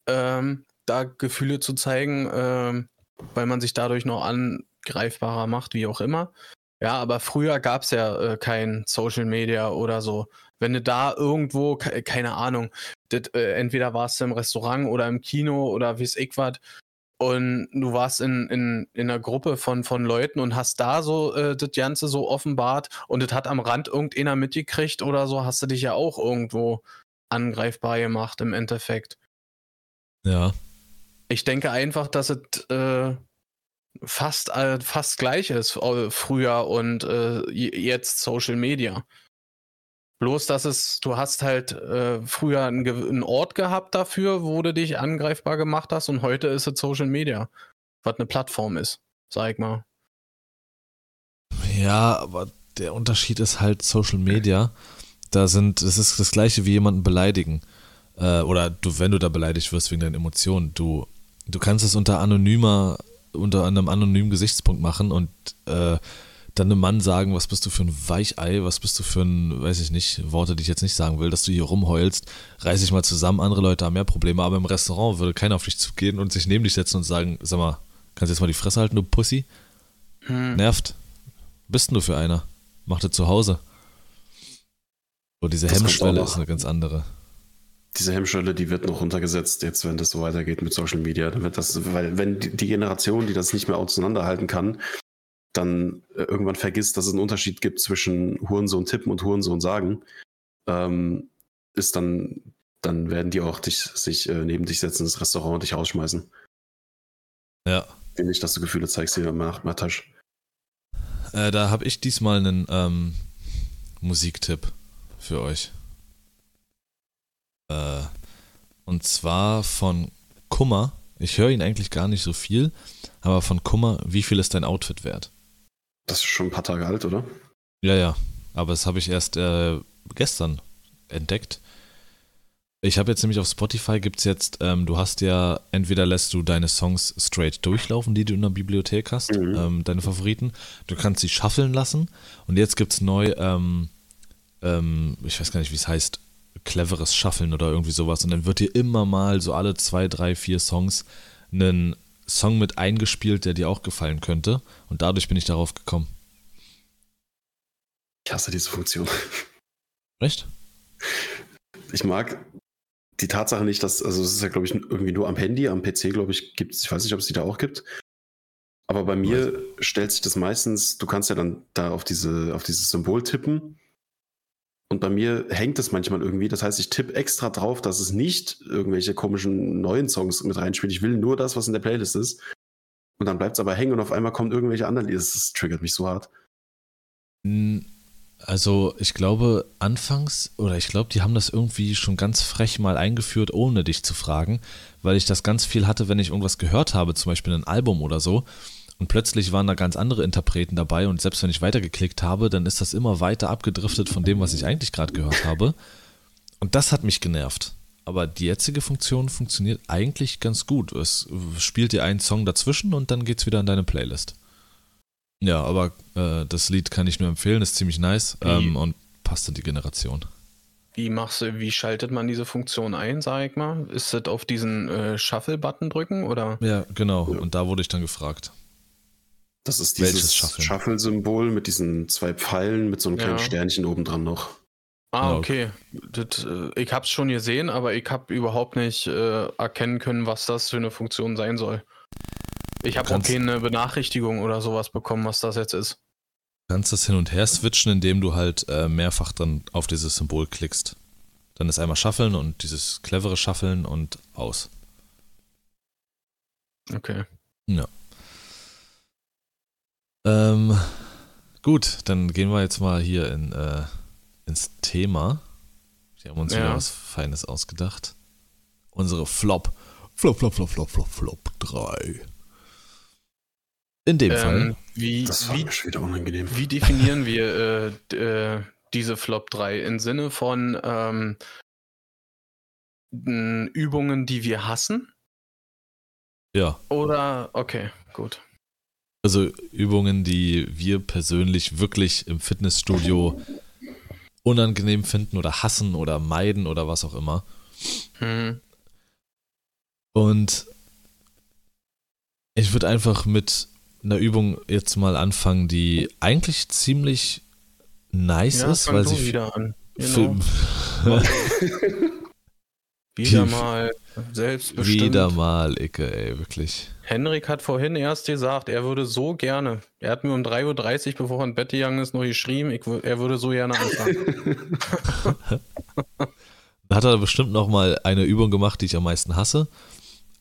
ähm, da Gefühle zu zeigen, ähm, weil man sich dadurch noch angreifbarer macht, wie auch immer. Ja, aber früher gab es ja äh, kein Social Media oder so. Wenn du da irgendwo, keine Ahnung, das, äh, entweder warst du im Restaurant oder im Kino oder wie es ich was, und du warst in, in, in einer Gruppe von, von Leuten und hast da so äh, das Ganze so offenbart und das hat am Rand irgendeiner mitgekriegt oder so, hast du dich ja auch irgendwo angreifbar gemacht im Endeffekt. Ja. Ich denke einfach, dass es äh, fast, äh, fast gleich ist, äh, früher und äh, jetzt Social Media. Bloß, dass es, du hast halt äh, früher einen, einen, Ort gehabt dafür, wo du dich angreifbar gemacht hast und heute ist es Social Media, was eine Plattform ist, sag ich mal. Ja, aber der Unterschied ist halt Social Media. Da sind, das ist das gleiche wie jemanden beleidigen äh, oder du, wenn du da beleidigt wirst wegen deinen Emotionen, du, du kannst es unter anonymer, unter einem anonymen Gesichtspunkt machen und äh, dann einem Mann sagen, was bist du für ein Weichei, was bist du für ein, weiß ich nicht, Worte, die ich jetzt nicht sagen will, dass du hier rumheulst, reiß dich mal zusammen, andere Leute haben mehr Probleme, aber im Restaurant würde keiner auf dich zugehen und sich neben dich setzen und sagen, sag mal, kannst du jetzt mal die Fresse halten, du Pussy? Hm. Nervt. Bist denn du für einer? Mach das zu Hause. So, diese das Hemmschwelle ist eine ganz andere diese Hemmschwelle, die wird noch runtergesetzt, jetzt, wenn das so weitergeht mit Social Media. Dann wird das, weil wenn die Generation, die das nicht mehr auseinanderhalten kann, dann äh, irgendwann vergisst, dass es einen Unterschied gibt zwischen Hurensohn tippen und Hurensohn sagen, ähm, ist dann, dann werden die auch dich, sich äh, neben dich setzen ins Restaurant und dich rausschmeißen. Ja. Will nicht, dass du Gefühle zeigst hier, Matasch. Äh, da habe ich diesmal einen ähm, Musiktipp für euch. Äh, und zwar von Kummer. Ich höre ihn eigentlich gar nicht so viel, aber von Kummer, wie viel ist dein Outfit wert? Das ist schon ein paar Tage alt, oder? Ja, ja. Aber das habe ich erst äh, gestern entdeckt. Ich habe jetzt nämlich auf Spotify gibt es jetzt, ähm, du hast ja, entweder lässt du deine Songs straight durchlaufen, die du in der Bibliothek hast, mhm. ähm, deine Favoriten. Du kannst sie shuffeln lassen. Und jetzt gibt es neu, ähm, ähm, ich weiß gar nicht, wie es heißt, cleveres Shuffeln oder irgendwie sowas. Und dann wird dir immer mal so alle zwei, drei, vier Songs ein Song mit eingespielt, der dir auch gefallen könnte. Und dadurch bin ich darauf gekommen. Ich hasse diese Funktion. Echt? Ich mag die Tatsache nicht, dass, also es ist ja, glaube ich, irgendwie nur am Handy, am PC, glaube ich, gibt es, ich weiß nicht, ob es die da auch gibt. Aber bei mir Was? stellt sich das meistens, du kannst ja dann da auf, diese, auf dieses Symbol tippen. Und bei mir hängt es manchmal irgendwie. Das heißt, ich tippe extra drauf, dass es nicht irgendwelche komischen neuen Songs mit reinspielt. Ich will nur das, was in der Playlist ist. Und dann bleibt es aber hängen und auf einmal kommen irgendwelche anderen Lieder. Das triggert mich so hart. Also ich glaube anfangs, oder ich glaube, die haben das irgendwie schon ganz frech mal eingeführt, ohne dich zu fragen, weil ich das ganz viel hatte, wenn ich irgendwas gehört habe, zum Beispiel ein Album oder so, und plötzlich waren da ganz andere Interpreten dabei und selbst wenn ich weitergeklickt habe, dann ist das immer weiter abgedriftet von dem, was ich eigentlich gerade gehört habe. Und das hat mich genervt. Aber die jetzige Funktion funktioniert eigentlich ganz gut. Es spielt dir einen Song dazwischen und dann geht's wieder in deine Playlist. Ja, aber äh, das Lied kann ich nur empfehlen, ist ziemlich nice ähm, und passt in die Generation. Wie machst du, wie schaltet man diese Funktion ein, sag ich mal? Ist das auf diesen äh, Shuffle-Button drücken oder? Ja, genau. Und da wurde ich dann gefragt. Das ist dieses Shuffle-Symbol mit diesen zwei Pfeilen mit so einem kleinen ja. Sternchen oben dran noch. Ah, genau. okay. Das, äh, ich hab's schon gesehen, aber ich hab überhaupt nicht äh, erkennen können, was das für eine Funktion sein soll. Ich habe auch keine Benachrichtigung oder sowas bekommen, was das jetzt ist. Du kannst das hin und her switchen, indem du halt äh, mehrfach dann auf dieses Symbol klickst. Dann ist einmal Shuffeln und dieses clevere Shuffeln und aus. Okay. Ja. Ähm, gut, dann gehen wir jetzt mal hier in, äh, ins Thema. Wir haben uns ja. wieder was Feines ausgedacht. Unsere Flop. Flop, Flop, Flop, Flop, Flop, Flop 3. In dem ähm, Fall. Wie, das war wie, mir wieder unangenehm. Wie definieren wir äh, äh, diese Flop 3? Im Sinne von ähm, Übungen, die wir hassen? Ja. Oder, okay, gut. Also Übungen, die wir persönlich wirklich im Fitnessstudio unangenehm finden oder hassen oder meiden oder was auch immer. Hm. Und ich würde einfach mit einer Übung jetzt mal anfangen, die eigentlich ziemlich nice ja, ist, weil sie wieder an. Genau. wieder mal selbstbestimmt. Wieder mal, Icke, ey, wirklich. Henrik hat vorhin erst gesagt, er würde so gerne, er hat mir um 3.30 Uhr, bevor er ins Bett gegangen ist, noch geschrieben, ich, er würde so gerne anfangen. da hat er bestimmt noch mal eine Übung gemacht, die ich am meisten hasse.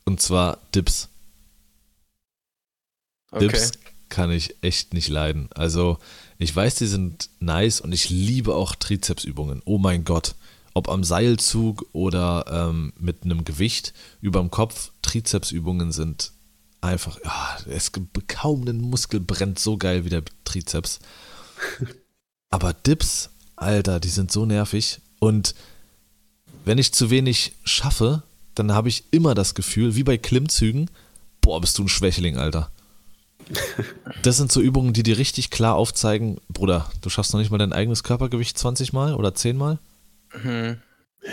Und zwar Dips. Okay. Dips kann ich echt nicht leiden. Also, ich weiß, die sind nice und ich liebe auch Trizepsübungen. Oh mein Gott. Ob am Seilzug oder ähm, mit einem Gewicht überm Kopf, Trizepsübungen sind einfach, ja, es kaum ein Muskel brennt so geil wie der Trizeps. Aber Dips, Alter, die sind so nervig. Und wenn ich zu wenig schaffe, dann habe ich immer das Gefühl, wie bei Klimmzügen, boah, bist du ein Schwächling, Alter. Das sind so Übungen, die dir richtig klar aufzeigen, Bruder, du schaffst noch nicht mal dein eigenes Körpergewicht 20 Mal oder 10 Mal? Mhm.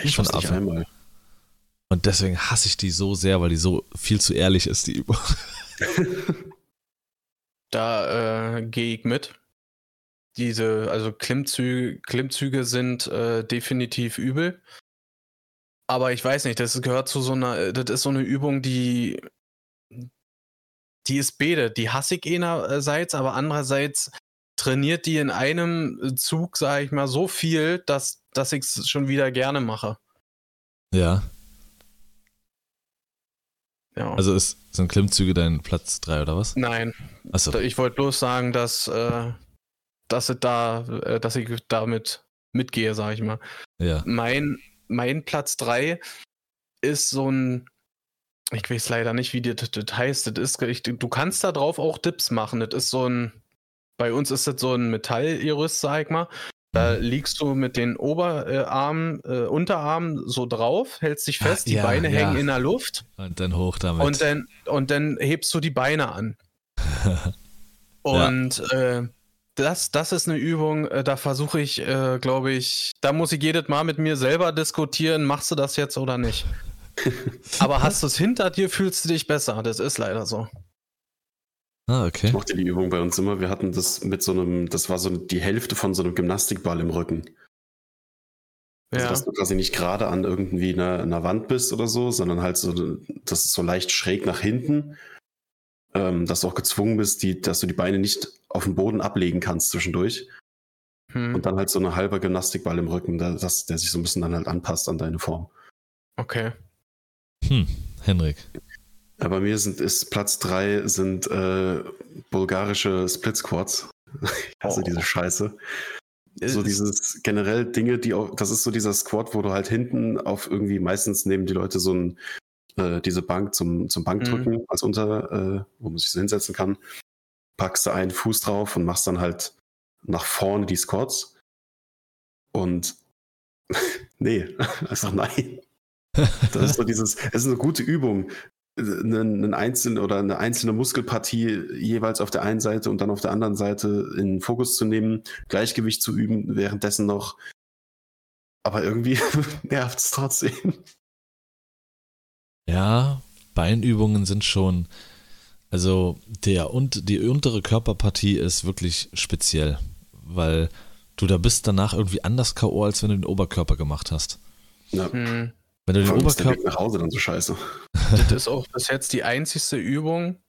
Ich schaff's nicht einmal. Und deswegen hasse ich die so sehr, weil die so viel zu ehrlich ist, die Übung. da äh, gehe ich mit. Diese, also Klimmzüge, Klimmzüge sind äh, definitiv übel. Aber ich weiß nicht, das gehört zu so einer, das ist so eine Übung, die die ist beide. Die hasse ich einerseits, aber andererseits trainiert die in einem Zug, sage ich mal, so viel, dass, dass ich es schon wieder gerne mache. Ja. Ja. Also ist, sind Klimmzüge dein Platz 3 oder was? Nein. Achso. Ich wollte bloß sagen, dass, äh, dass, ich da, äh, dass ich damit mitgehe, sage ich mal. Ja. Mein, mein Platz 3 ist so ein ich weiß leider nicht, wie das, das heißt. Das ist, ich, du kannst da drauf auch Dips machen. Das ist so ein, bei uns ist das so ein Metallgerüst, sag ich mal. Da mhm. liegst du mit den Oberarmen, äh, Unterarmen so drauf, hältst dich fest, Ach, die ja, Beine ja. hängen in der Luft. Und dann hoch damit. Und dann, und dann hebst du die Beine an. und ja. äh, das, das ist eine Übung, äh, da versuche ich, äh, glaube ich, da muss ich jedes Mal mit mir selber diskutieren, machst du das jetzt oder nicht? Aber hast du es hinter dir, fühlst du dich besser. Das ist leider so. Ah, okay. Ich mochte die Übung bei uns immer. Wir hatten das mit so einem, das war so die Hälfte von so einem Gymnastikball im Rücken. Also, Ja. dass du quasi nicht gerade an irgendwie einer, einer Wand bist oder so, sondern halt so, das ist so leicht schräg nach hinten, ähm, dass du auch gezwungen bist, die, dass du die Beine nicht auf dem Boden ablegen kannst zwischendurch. Hm, Und dann halt so eine halber Gymnastikball im Rücken, der, das, der sich so ein bisschen dann halt anpasst an deine Form. okay. Hm, Henrik. Ja, bei mir sind, ist Platz drei sind äh, bulgarische Split Squats. Ich hasse Oh. diese Scheiße. So Ist- dieses generell Dinge, die auch, das ist so dieser Squat, wo du halt hinten auf irgendwie meistens nehmen die Leute so ein, äh, diese Bank zum, zum Bankdrücken als unter, äh, wo man sich so hinsetzen kann. Packst du einen Fuß drauf und machst dann halt nach vorne die Squats. Und nee, einfach nein. Das ist so dieses, es ist eine gute Übung, einen, einen einzelnen oder eine einzelne Muskelpartie jeweils auf der einen Seite und dann auf der anderen Seite in Fokus zu nehmen, Gleichgewicht zu üben, währenddessen noch. Aber irgendwie nervt es trotzdem. Ja, Beinübungen sind schon, also der und die untere Körperpartie ist wirklich speziell, weil du da bist danach irgendwie anders K.O., als wenn du den Oberkörper gemacht hast. Ja, Hm. Wenn du den Oberkörper, Weg nach Hause dann so scheiße. Das ist auch bis jetzt die einzigste Übung,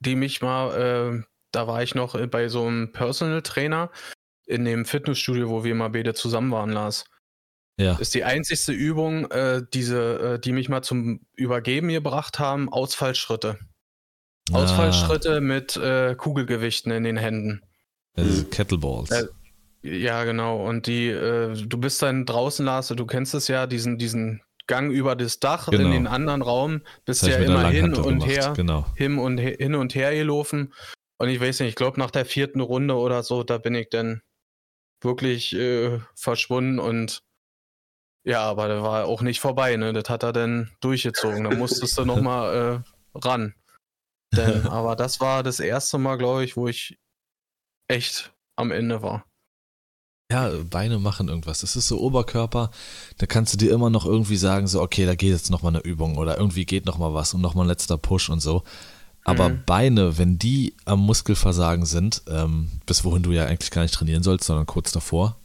die mich mal, äh, da war ich noch äh, bei so einem Personal Trainer in dem Fitnessstudio, wo wir mal beide zusammen waren, Lars. ja, Ist die einzigste Übung, äh, diese, äh, die mich mal zum Übergeben gebracht haben, Ausfallschritte. Ah, Ausfallschritte mit äh, Kugelgewichten in den Händen. also Kettleballs. Äh, Ja, genau. Und die, äh, du bist dann draußen, Lars, du kennst es ja, diesen, diesen Gang über das Dach Genau. in den anderen Raum, bist Das ja immer hin und her, Genau. hin und, he- hin und her gelaufen. Und ich weiß nicht, ich glaube, nach der vierten Runde oder so, da bin ich dann wirklich äh, verschwunden und ja, aber der war auch nicht vorbei, ne? Das hat er dann durchgezogen. Da musstest du nochmal äh, ran. Denn, aber das war das erste Mal, glaube ich, wo ich echt am Ende war. Ja, Beine machen irgendwas. Das ist so Oberkörper, da kannst du dir immer noch irgendwie sagen, so, okay, da geht jetzt nochmal eine Übung oder irgendwie geht nochmal was und nochmal ein letzter Push und so. Aber Mhm. Beine, wenn die am Muskelversagen sind, ähm, bis wohin du ja eigentlich gar nicht trainieren sollst, sondern kurz davor,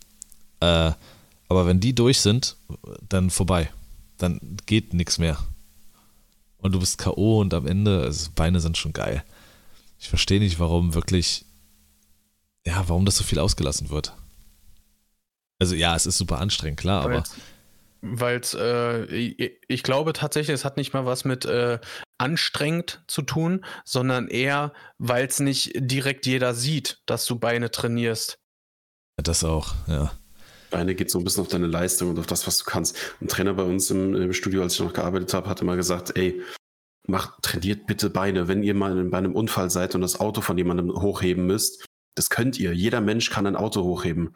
äh, aber wenn die durch sind, dann vorbei. Dann geht nichts mehr. Und du bist K.O. und am Ende, also Beine sind schon geil. Ich verstehe nicht, warum wirklich, ja, warum das so viel ausgelassen wird. Also ja, es ist super anstrengend, klar, aber Weil es, äh, ich, ich glaube tatsächlich, es hat nicht mal was mit äh, anstrengend zu tun, sondern eher, weil es nicht direkt jeder sieht, dass du Beine trainierst. das auch, ja. Beine geht so ein bisschen auf deine Leistung und auf das, was du kannst. Ein Trainer bei uns im, im Studio, als ich noch gearbeitet habe, hat immer gesagt, ey, macht, trainiert bitte Beine. Wenn ihr mal in, bei einem Unfall seid und das Auto von jemandem hochheben müsst, das könnt ihr. Jeder Mensch kann ein Auto hochheben.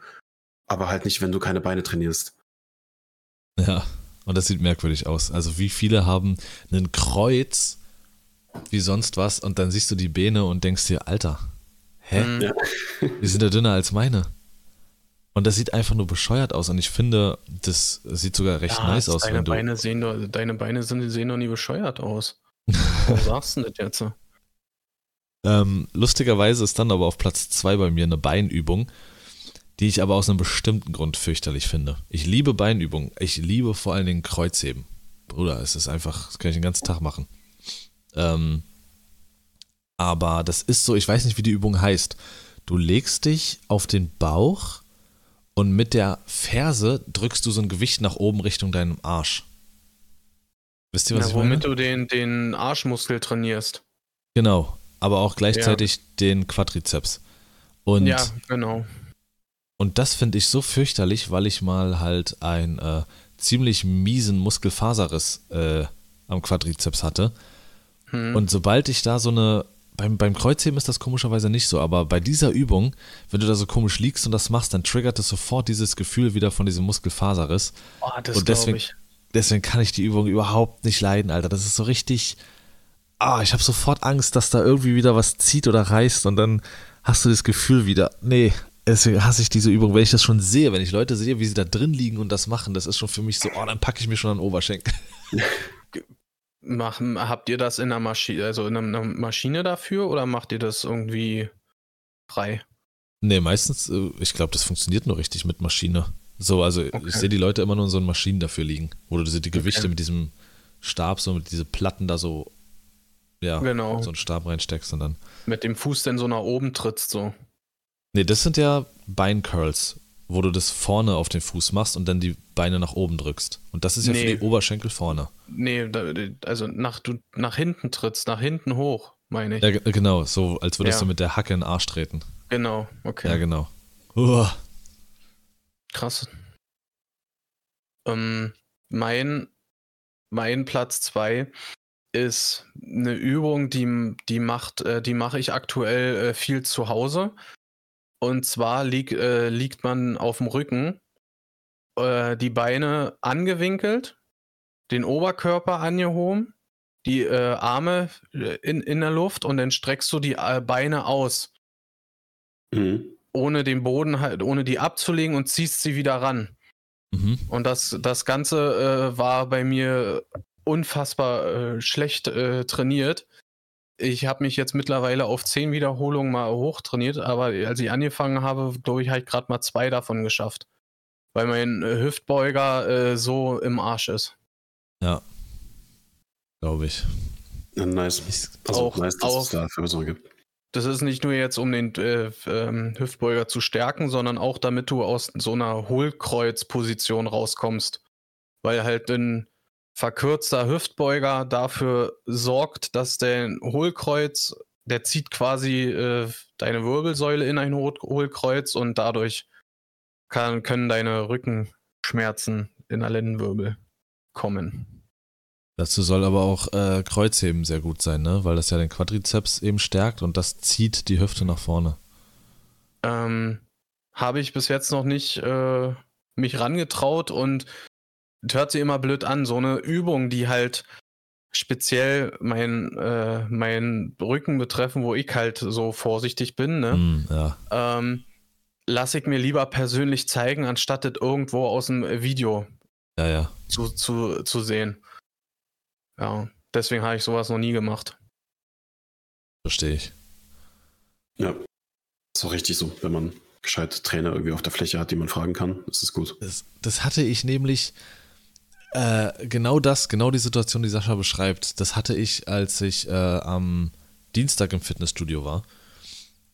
Aber halt nicht, wenn du keine Beine trainierst. Ja, und das sieht merkwürdig aus. Also wie viele haben einen Kreuz wie sonst was und dann siehst du die Beine und denkst dir, Alter, hä? Mhm. Ja. Die sind ja dünner als meine. Und das sieht einfach nur bescheuert aus und ich finde, das sieht sogar recht Ja, nice aus, deine wenn du. Beine sehen doch, deine Beine sind, sehen doch nie bescheuert aus. Warum sagst du das jetzt? Ähm, lustigerweise ist dann aber auf Platz zwei bei mir eine Beinübung, die ich aber aus einem bestimmten Grund fürchterlich finde. Ich liebe Beinübungen. Ich liebe vor allen Dingen Kreuzheben. Bruder, es ist einfach, das kann ich den ganzen Tag machen. Ähm, aber das ist so, ich weiß nicht, wie die Übung heißt. Du legst dich auf den Bauch und mit der Ferse drückst du so ein Gewicht nach oben Richtung deinem Arsch. Wisst ihr, was Ja, ich meine? womit du den, den Arschmuskel trainierst. Genau, aber auch gleichzeitig den Quadrizeps. Und, ja, genau. Und das finde ich so fürchterlich, weil ich mal halt einen äh, ziemlich miesen Muskelfaserriss äh, am Quadrizeps hatte. Hm. Und sobald ich da so eine, beim, beim Kreuzheben ist das komischerweise nicht so, aber bei dieser Übung, wenn du da so komisch liegst und das machst, dann triggert es sofort dieses Gefühl wieder von diesem Muskelfaserriss. oh, das und deswegen- ich. Deswegen kann ich die Übung überhaupt nicht leiden, Alter. Das ist so richtig. Ah, ich habe sofort Angst, dass da irgendwie wieder was zieht oder reißt und dann hast du das Gefühl wieder. Nee, deswegen hasse ich diese Übung, wenn ich das schon sehe, wenn ich Leute sehe, wie sie da drin liegen und das machen, das ist schon für mich so, oh, dann packe ich mir schon an den Oberschenkel. machen, habt ihr das in einer Maschine, also in einer Maschine dafür oder macht ihr das irgendwie frei? Nee, meistens, äh, ich glaube, das funktioniert nur richtig mit Maschine. So, also Okay. ich sehe die Leute immer nur in so Maschinen dafür liegen, wo du diese- die Gewichte Okay. mit diesem Stab, so mit diese Platten da so, ja, Genau. so einen Stab reinsteckst und dann. Mit dem Fuß dann so nach oben trittst, so. Nee, das sind ja Beincurls, wo du das vorne auf den Fuß machst und dann die Beine nach oben drückst. Und das ist ja Nee. für die Oberschenkel vorne. Nee, also nach, du nach hinten trittst, nach hinten hoch, meine ich. Ja, ge- genau, so als würdest Ja. du mit der Hacke in den Arsch treten. Genau, okay. Ja, genau. Uah. Krass. Ähm, mein, mein Platz 2 ist eine Übung, die, die macht, äh, die mache ich aktuell äh, viel zu Hause. Und zwar lieg, äh, liegt man auf dem Rücken, äh, die Beine angewinkelt, den Oberkörper angehoben, die äh, Arme äh, in, in der Luft und dann streckst du die äh, Beine aus Mhm. ohne den Boden halt, ohne die abzulegen und ziehst sie wieder ran. Mhm. Und das, das Ganze äh, war bei mir unfassbar äh, schlecht äh, trainiert. Ich habe mich jetzt mittlerweile auf zehn Wiederholungen mal hochtrainiert, aber als ich angefangen habe, glaube ich, habe ich gerade mal zwei davon geschafft. Weil mein äh, Hüftbeuger äh, so im Arsch ist. Ja. Glaube ich. Ja, nice. Also Auch- nice, dass auch- es da Fürsorge gibt. Das ist nicht nur jetzt, um den äh, ähm, Hüftbeuger zu stärken, sondern auch damit du aus so einer Hohlkreuzposition rauskommst. Weil halt ein verkürzter Hüftbeuger dafür sorgt, dass der Hohlkreuz, der zieht quasi äh, deine Wirbelsäule in ein Hohl- Hohlkreuz und dadurch kann, können deine Rückenschmerzen in der Lendenwirbel kommen. Dazu soll aber auch äh, Kreuzheben sehr gut sein, ne? Weil das ja den Quadrizeps eben stärkt und das zieht die Hüfte nach vorne. Ähm, habe ich bis jetzt noch nicht äh, mich rangetraut und hört sich immer blöd an. So eine Übung, die halt speziell mein, äh, mein Rücken betreffen, wo ich halt so vorsichtig bin, ne? Hm, ja. ähm, lasse ich mir lieber persönlich zeigen, anstatt das irgendwo aus dem Video Ja, ja. zu, zu, zu sehen. Ja, deswegen habe ich sowas noch nie gemacht. Verstehe ich. Ja. Ist auch richtig so, wenn man gescheit Trainer irgendwie auf der Fläche hat, die man fragen kann, ist es gut. Das, das hatte ich nämlich, äh, genau das, genau die Situation, die Sascha beschreibt, das hatte ich, als ich äh, am Dienstag im Fitnessstudio war.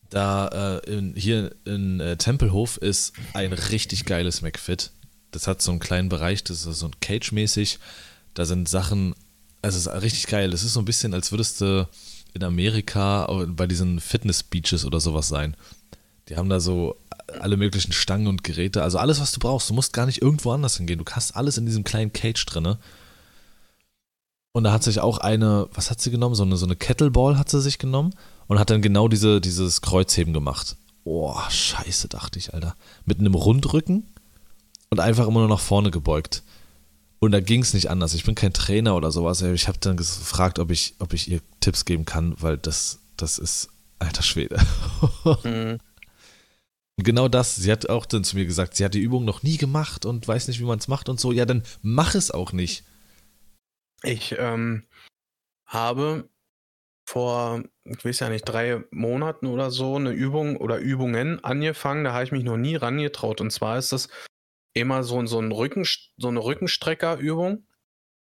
Da äh, in, hier in äh, Tempelhof ist ein richtig geiles McFit. Das hat so einen kleinen Bereich, das ist so ein Cage-mäßig. Da sind Sachen, also es ist richtig geil. Es ist so ein bisschen, als würdest du in Amerika bei diesen Fitness-Beaches oder sowas sein. Die haben da so alle möglichen Stangen und Geräte, also alles, was du brauchst. Du musst gar nicht irgendwo anders hingehen. Du hast alles in diesem kleinen Cage drinne. Und da hat sich auch eine, was hat sie genommen? So eine, so eine Kettleball hat sie sich genommen und hat dann genau diese, dieses Kreuzheben gemacht. Boah, scheiße, dachte ich, Alter. Mit einem Rundrücken und einfach immer nur nach vorne gebeugt. Und da ging es nicht anders. Ich bin kein Trainer oder sowas. Ich habe dann gefragt, ob ich, ob ich ihr Tipps geben kann, weil das, das ist alter Schwede. Mhm. Genau das, sie hat auch dann zu mir gesagt, sie hat die Übung noch nie gemacht und weiß nicht, wie man es macht und so. Ja, dann mach es auch nicht. Ich ähm, habe vor, ich weiß ja nicht, drei Monaten oder so eine Übung oder Übungen angefangen. Da habe ich mich noch nie rangetraut. Und zwar ist das immer so, so, ein Rücken, so eine Rückenstreckerübung.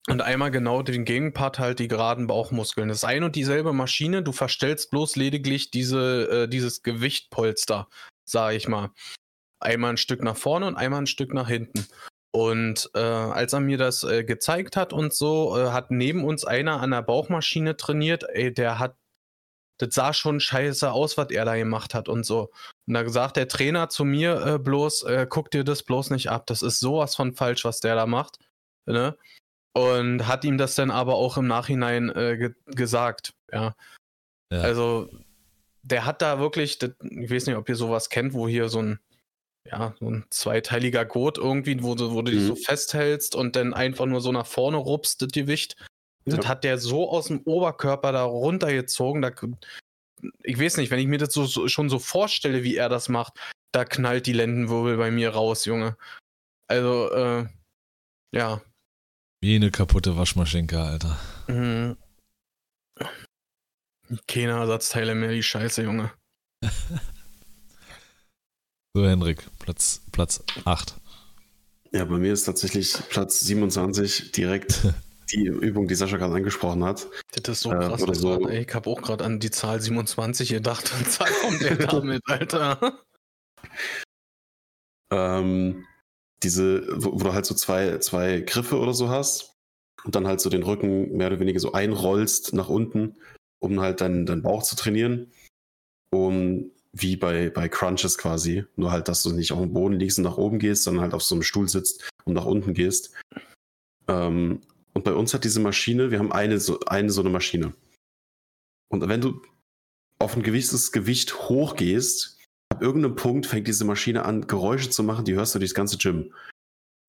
Und einmal genau den Gegenpart halt die geraden Bauchmuskeln. Das ist ein und dieselbe Maschine. Du verstellst bloß lediglich diese, äh, dieses Gewichtpolster, sage ich mal. Einmal ein Stück nach vorne und einmal ein Stück nach hinten. Und äh, als er mir das äh, gezeigt hat und so, äh, hat neben uns einer an der Bauchmaschine trainiert. Ey, der hat, das sah schon scheiße aus, was er da gemacht hat und so. Und da sagt der Trainer zu mir äh, bloß, äh, guck dir das bloß nicht ab. Das ist sowas von falsch, was der da macht. Ne? Und hat ihm das dann aber auch im Nachhinein äh, ge gesagt. Ja. Ja. Also, der hat da wirklich, das, ich weiß nicht, ob ihr sowas kennt, wo hier so ein ja, so ein zweiteiliger Gurt irgendwie, wo du, wo du dich Mhm. so festhältst und dann einfach nur so nach vorne rupst, das Gewicht. Das Ja. hat der so aus dem Oberkörper da runtergezogen. Da, ich weiß nicht, wenn ich mir das so, so, schon so vorstelle, wie er das macht, da knallt die Lendenwirbel bei mir raus, Junge. Also, äh, ja, Wie eine kaputte Waschmaschinke, Alter. Mhm. Keine Ersatzteile mehr, die Scheiße, Junge. So, Henrik, Platz, Platz 8. Ja, bei mir ist tatsächlich Platz 27 direkt die Übung, die Sascha gerade angesprochen hat. Das ist so Äh, krass. oder so. Alter. Ey, ich habe auch gerade an die Zahl 27 gedacht. Und Zahl kommt der damit, Alter. Ähm, diese, wo, wo du halt so zwei, zwei Griffe oder so hast und dann halt so den Rücken mehr oder weniger so einrollst nach unten, um halt deinen, deinen Bauch zu trainieren. Um wie bei, bei Crunches quasi. Nur halt, dass du nicht auf dem Boden liegst und nach oben gehst, sondern halt auf so einem Stuhl sitzt und nach unten gehst. Ähm, und bei uns hat diese Maschine, wir haben eine so eine, so eine Maschine. Und wenn du auf ein gewisses Gewicht hochgehst, ab irgendeinem Punkt fängt diese Maschine an, Geräusche zu machen, die hörst du durchs ganze Gym.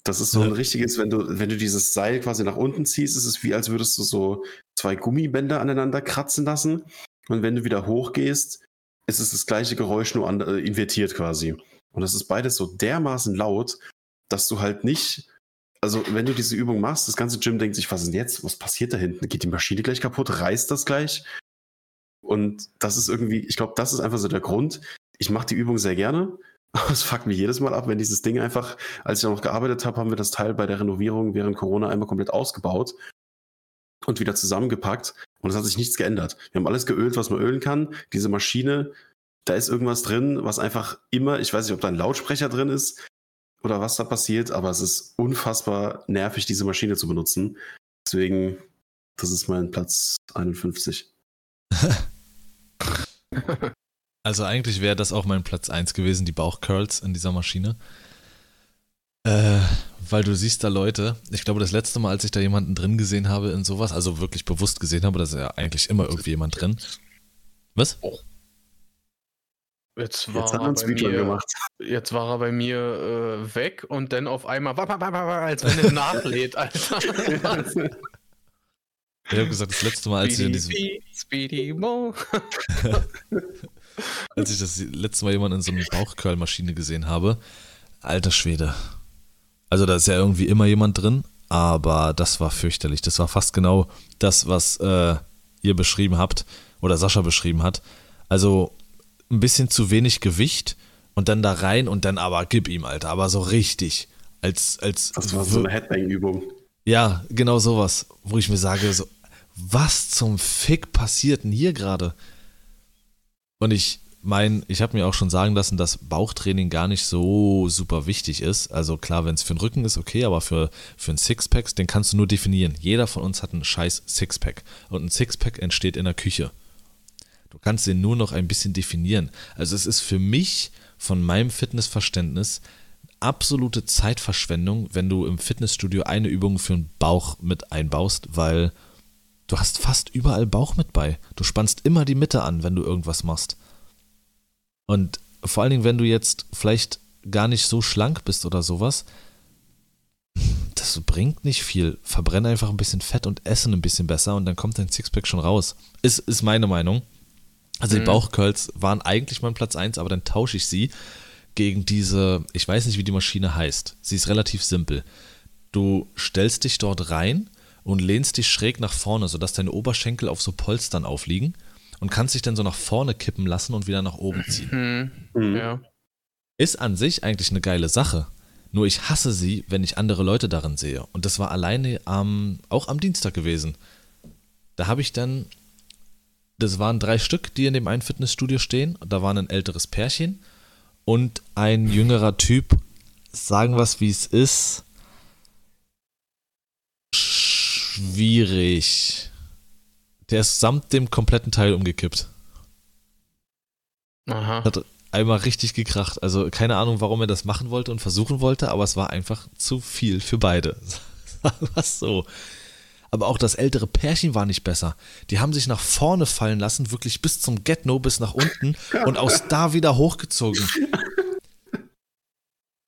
Das ist so ein richtiges, wenn du, wenn du dieses Seil quasi nach unten ziehst, ist es wie, als würdest du so zwei Gummibänder aneinander kratzen lassen. Und wenn du wieder hochgehst, ist es das gleiche Geräusch, nur an, äh, invertiert quasi. Und das ist beides so dermaßen laut, dass du halt nicht, also wenn du diese Übung machst, das ganze Gym denkt sich, was ist denn jetzt? Was passiert da hinten? Geht die Maschine gleich kaputt? Reißt das gleich? Und das ist irgendwie, ich glaube, das ist einfach so der Grund. Ich mache die Übung sehr gerne, aber es fuckt mich jedes Mal ab, wenn dieses Ding einfach, als ich noch gearbeitet habe, haben wir das Teil bei der Renovierung während Corona einmal komplett ausgebaut und wieder zusammengepackt. Und es hat sich nichts geändert. Wir haben alles geölt, was man ölen kann. Diese Maschine, da ist irgendwas drin, was einfach immer, ich weiß nicht, ob da ein Lautsprecher drin ist oder was da passiert, aber es ist unfassbar nervig, diese Maschine zu benutzen. Deswegen, das ist mein Platz 51. Also eigentlich wäre das auch mein Platz 1 gewesen, die Bauchcurls in dieser Maschine. Äh, weil du siehst da Leute, ich glaube, das letzte Mal, als ich da jemanden drin gesehen habe in sowas, also wirklich bewusst gesehen habe, da ist ja eigentlich immer irgendwie jemand drin. Was? Jetzt war, Jetzt er bei mir, gemacht. jetzt war er bei mir äh, weg und dann auf einmal, wa- wa- wa- wa- wa- als wenn er nachlädt, Alter. Ich habe gesagt, das letzte Mal, als ich, in diesem, Speedy, Speedy Mo. als ich das letzte Mal jemanden in so einer Bauchcurl-Maschine gesehen habe, alter Schwede. Also da ist ja irgendwie immer jemand drin, aber das war fürchterlich. Das war fast genau das, was äh, ihr beschrieben habt oder Sascha beschrieben hat. Also ein bisschen zu wenig Gewicht und dann da rein und dann aber gib ihm, Alter, aber so richtig. Als, als Das war so eine Headbang-Übung. ja, genau sowas, wo ich mir sage, so, was zum Fick passiert denn hier gerade? Und ich meine, ich habe mir auch schon sagen lassen, dass Bauchtraining gar nicht so super wichtig ist. Also klar, wenn es für den Rücken ist, okay, aber für, für einen Sixpack, den kannst du nur definieren. Jeder von uns hat einen scheiß Sixpack. Und ein Sixpack entsteht in der Küche. Du kannst den nur noch ein bisschen definieren. Also es ist für mich von meinem Fitnessverständnis absolute Zeitverschwendung, wenn du im Fitnessstudio eine Übung für den Bauch mit einbaust, weil du hast fast überall Bauch mit bei. Du spannst immer die Mitte an, wenn du irgendwas machst. Und vor allen Dingen, wenn du jetzt vielleicht gar nicht so schlank bist oder sowas, das bringt nicht viel. Verbrenn einfach ein bisschen Fett und essen ein bisschen besser und dann kommt dein Sixpack schon raus. Ist, ist meine Meinung. Also die Mhm. Bauchcurls waren eigentlich mein Platz 1, aber dann tausche ich sie gegen diese, ich weiß nicht, wie die Maschine heißt. Sie ist relativ simpel. Du stellst dich dort rein und lehnst dich schräg nach vorne, sodass deine Oberschenkel auf so Polstern aufliegen und kannst dich dann so nach vorne kippen lassen und wieder nach oben ziehen. Hm, Mhm. ja. Ist an sich eigentlich eine geile Sache. Nur ich hasse sie, wenn ich andere Leute darin sehe. Und das war alleine am, auch am Dienstag gewesen. Da habe ich dann, das waren drei Stück, die in dem einen Fitnessstudio stehen. Da war ein älteres Pärchen und ein jüngerer Typ. Sagen wir es, wie es ist. Schwierig. Der ist samt dem kompletten Teil umgekippt. Aha. Hat einmal richtig gekracht. Also keine Ahnung, warum er das machen wollte und versuchen wollte, aber es war einfach zu viel für beide. Es so. Aber auch das ältere Pärchen war nicht besser. Die haben sich nach vorne fallen lassen, wirklich bis zum Get-No, bis nach unten und aus da wieder hochgezogen.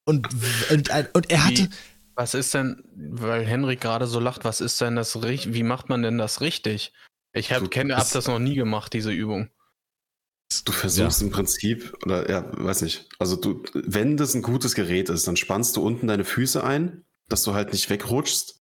Und, und, und er hatte, Wie, was ist denn, weil Henrik gerade so lacht, was ist denn das richtig, wie macht man denn das richtig? Ich habe hab bist- das noch nie gemacht, diese Übung. Du versuchst im Prinzip, oder ja, weiß nicht, also du, wenn das ein gutes Gerät ist, dann spannst du unten deine Füße ein, dass du halt nicht wegrutschst.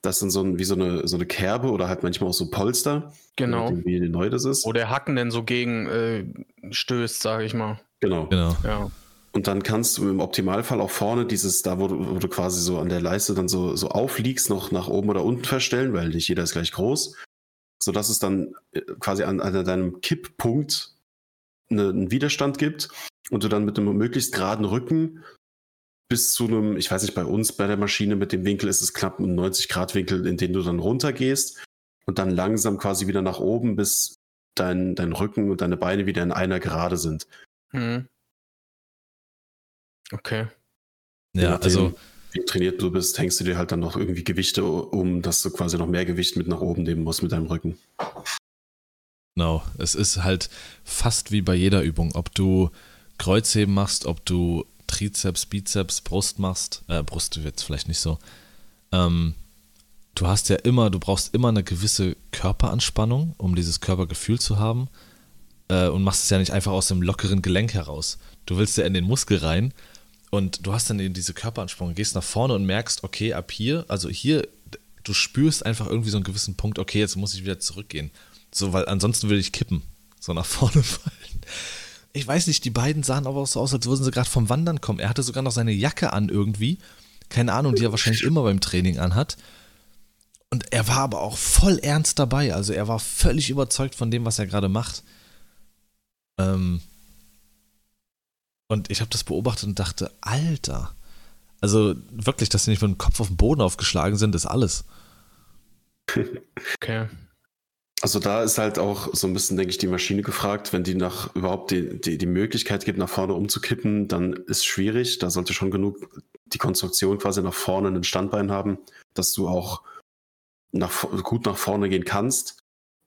Das sind so ein, wie so eine, so eine Kerbe oder halt manchmal auch so Polster. Genau. Wie neu das ist. Wo der Hacken denn so gegen äh, stößt, sage ich mal. Genau. Genau. Ja. Und dann kannst du im Optimalfall auch vorne dieses, da wo du, wo du quasi so an der Leiste dann so, so aufliegst, noch nach oben oder unten verstellen, weil nicht jeder ist gleich groß. Sodass es dann äh, quasi an, an deinem Kipppunkt eine, einen Widerstand gibt und du dann mit einem möglichst geraden Rücken bis zu einem, ich weiß nicht, bei uns bei der Maschine mit dem Winkel ist es knapp ein 90-Grad-Winkel, in den du dann runtergehst und dann langsam quasi wieder nach oben, bis dein, dein Rücken und deine Beine wieder in einer Gerade sind. Hm. Okay. Ja, also Wie trainiert du bist, hängst du dir halt dann noch irgendwie Gewichte um, dass du quasi noch mehr Gewicht mit nach oben nehmen musst mit deinem Rücken. Genau, es ist halt fast wie bei jeder Übung, ob du Kreuzheben machst, ob du Trizeps, Bizeps, Brust machst, äh, Brust wird vielleicht nicht so. Ähm, du hast ja immer, du brauchst immer eine gewisse Körperanspannung, um dieses Körpergefühl zu haben äh, und machst es ja nicht einfach aus dem lockeren Gelenk heraus. Du willst ja in den Muskel rein und du hast dann eben diese Körperanspannung, gehst nach vorne und merkst, okay, ab hier, also hier, du spürst einfach irgendwie so einen gewissen Punkt, okay, jetzt muss ich wieder zurückgehen. So, weil ansonsten würde ich kippen, so nach vorne fallen. Ich weiß nicht, die beiden sahen aber auch so aus, als würden sie gerade vom Wandern kommen. Er hatte sogar noch seine Jacke an irgendwie. Keine Ahnung, die er wahrscheinlich immer beim Training anhat. Und er war aber auch voll ernst dabei. Also er war völlig überzeugt von dem, was er gerade macht. Ähm und ich habe das beobachtet und dachte, Alter. Also wirklich, dass sie nicht mit dem Kopf auf den Boden aufgeschlagen sind, ist alles. Okay. Also da ist halt auch so ein bisschen, denke ich, die Maschine gefragt, wenn die nach überhaupt die, die, die Möglichkeit gibt, nach vorne umzukippen, dann ist schwierig. Da sollte schon genug die Konstruktion quasi nach vorne ein Standbein haben, dass du auch nach, gut nach vorne gehen kannst.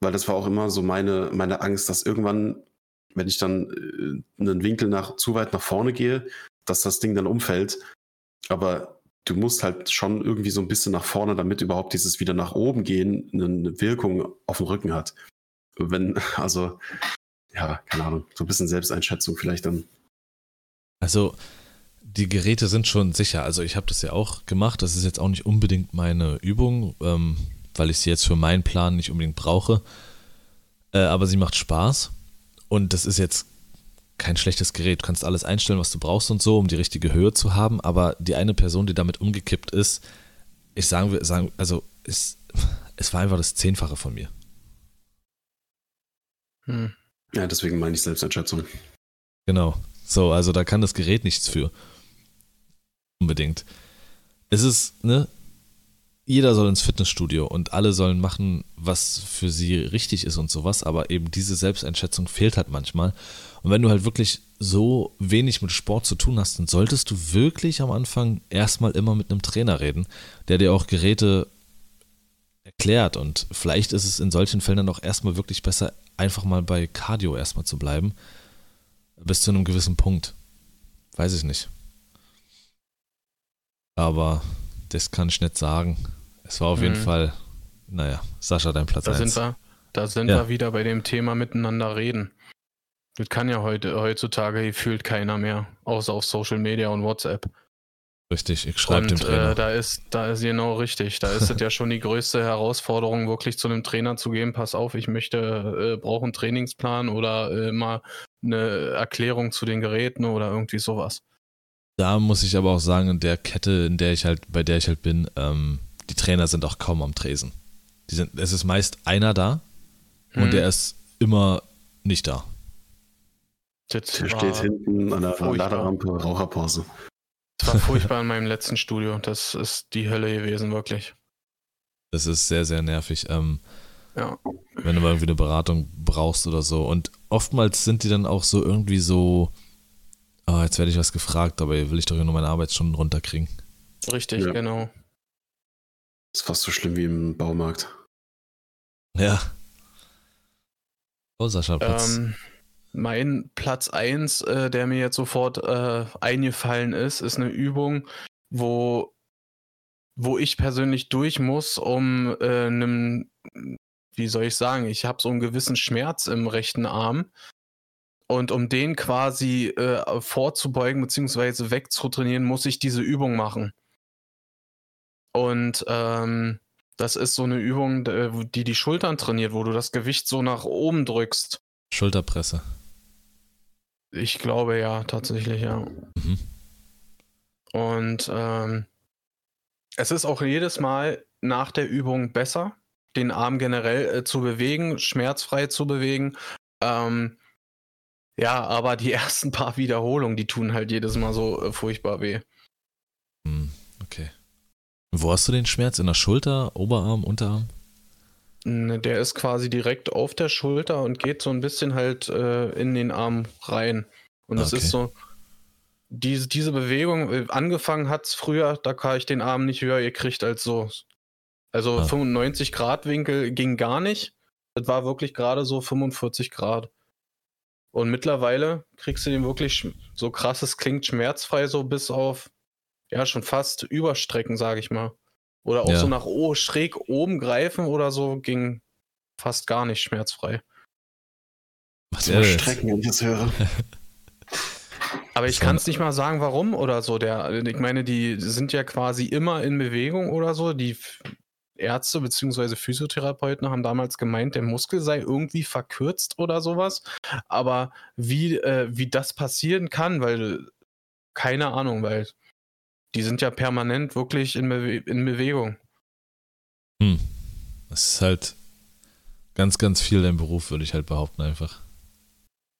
Weil das war auch immer so meine, meine Angst, dass irgendwann, wenn ich dann äh, einen Winkel nach, zu weit nach vorne gehe, dass das Ding dann umfällt. Aber du musst halt schon irgendwie so ein bisschen nach vorne, damit überhaupt dieses wieder nach oben gehen eine Wirkung auf den Rücken hat. Wenn, also, ja, keine Ahnung, so ein bisschen Selbsteinschätzung vielleicht dann. Also, die Geräte sind schon sicher. Also, ich habe das ja auch gemacht. Das ist jetzt auch nicht unbedingt meine Übung, ähm, weil ich sie jetzt für meinen Plan nicht unbedingt brauche. Äh, aber sie macht Spaß. Und das ist jetzt kein schlechtes Gerät. Du kannst alles einstellen, was du brauchst und so, um die richtige Höhe zu haben. Aber die eine Person, die damit umgekippt ist, ich sagen, sagen also es, es war einfach das Zehnfache von mir. Hm. Ja, deswegen meine ich Selbsteinschätzung. Genau. So, also da kann das Gerät nichts für. Unbedingt. Es ist, ne? Jeder soll ins Fitnessstudio und alle sollen machen, was für sie richtig ist und sowas, aber eben diese Selbsteinschätzung fehlt halt manchmal. Und wenn du halt wirklich so wenig mit Sport zu tun hast, dann solltest du wirklich am Anfang erstmal immer mit einem Trainer reden, der dir auch Geräte erklärt. Und vielleicht ist es in solchen Fällen dann auch erstmal wirklich besser, einfach mal bei Cardio erstmal zu bleiben. Bis zu einem gewissen Punkt. Weiß ich nicht. Aber das kann ich nicht sagen. Es war auf jeden Mhm. Fall, naja, Sascha, dein Platz Da 1. sind wir, da sind Ja. wir wieder bei dem Thema miteinander reden. Das kann ja heute, heutzutage gefühlt keiner mehr, außer auf Social Media und WhatsApp. Richtig, ich schreibe dem Trainer. äh, da ist, da ist genau richtig. Da ist es ja schon die größte Herausforderung, wirklich zu einem Trainer zu gehen. Pass auf, ich möchte, äh, brauche einen Trainingsplan oder äh, mal eine Erklärung zu den Geräten oder irgendwie sowas. Da muss ich aber auch sagen, in der Kette, in der ich halt, bei der ich halt bin, ähm, die Trainer sind auch kaum am Tresen. Die sind, es ist meist einer da und Hm. der ist immer nicht da. Das Der steht hinten an der furchtbar. Laderampe, Raucherpause. das war furchtbar in meinem letzten Studio. Das ist die Hölle gewesen, wirklich. Das ist sehr, sehr nervig, ähm, Ja. wenn du mal irgendwie eine Beratung brauchst oder so. Und oftmals sind die dann auch so irgendwie so, ah, jetzt werde ich was gefragt, dabei will ich doch nur meine Arbeitsstunden runterkriegen. Richtig, Ja. genau. Ist fast so schlimm wie im Baumarkt. Ja. Oh, Sascha, Platz. Ähm, mein Platz 1, äh, der mir jetzt sofort äh, eingefallen ist, ist eine Übung, wo, wo ich persönlich durch muss, um äh, einem, wie soll ich sagen, ich habe so einen gewissen Schmerz im rechten Arm. Und um den quasi äh, vorzubeugen bzw. wegzutrainieren, muss ich diese Übung machen. Und ähm, Das ist so eine Übung, die die Schultern trainiert, wo du das Gewicht so nach oben drückst. Schulterpresse. Ich glaube ja, tatsächlich, ja. Mhm. Und ähm, es ist auch jedes Mal nach der Übung besser, den Arm generell äh, zu bewegen, schmerzfrei zu bewegen. Ähm, ja, aber die ersten paar Wiederholungen, die tun halt jedes Mal so äh, furchtbar weh. Hm, okay. Wo hast du den Schmerz? In der Schulter, Oberarm, Unterarm? Ne, der ist quasi direkt auf der Schulter und geht so ein bisschen halt äh, in den Arm rein. Und das okay. ist so, diese, diese Bewegung, äh, angefangen hat es früher, da kann ich den Arm nicht höher gekriegt als so. Also ah. 95 Grad Winkel ging gar nicht. Das war wirklich gerade so 45 Grad. Und mittlerweile kriegst du den wirklich so krass, es klingt schmerzfrei, so bis auf, ja, schon fast Überstrecken, sage ich mal. Oder auch ja. so nach oh, schräg oben greifen oder so ging fast gar nicht schmerzfrei. Was Überstrecken, wenn ich das höre. Aber ich kann es nicht mal sagen, warum oder so. Der, ich meine, die sind ja quasi immer in Bewegung oder so. Die Ärzte bzw. Physiotherapeuten haben damals gemeint, der Muskel sei irgendwie verkürzt oder sowas. Aber wie, äh, wie das passieren kann, weil keine Ahnung, weil die sind ja permanent wirklich in, Bewe in Bewegung. Hm. Das ist halt ganz, ganz viel dein Beruf, würde ich halt behaupten, einfach.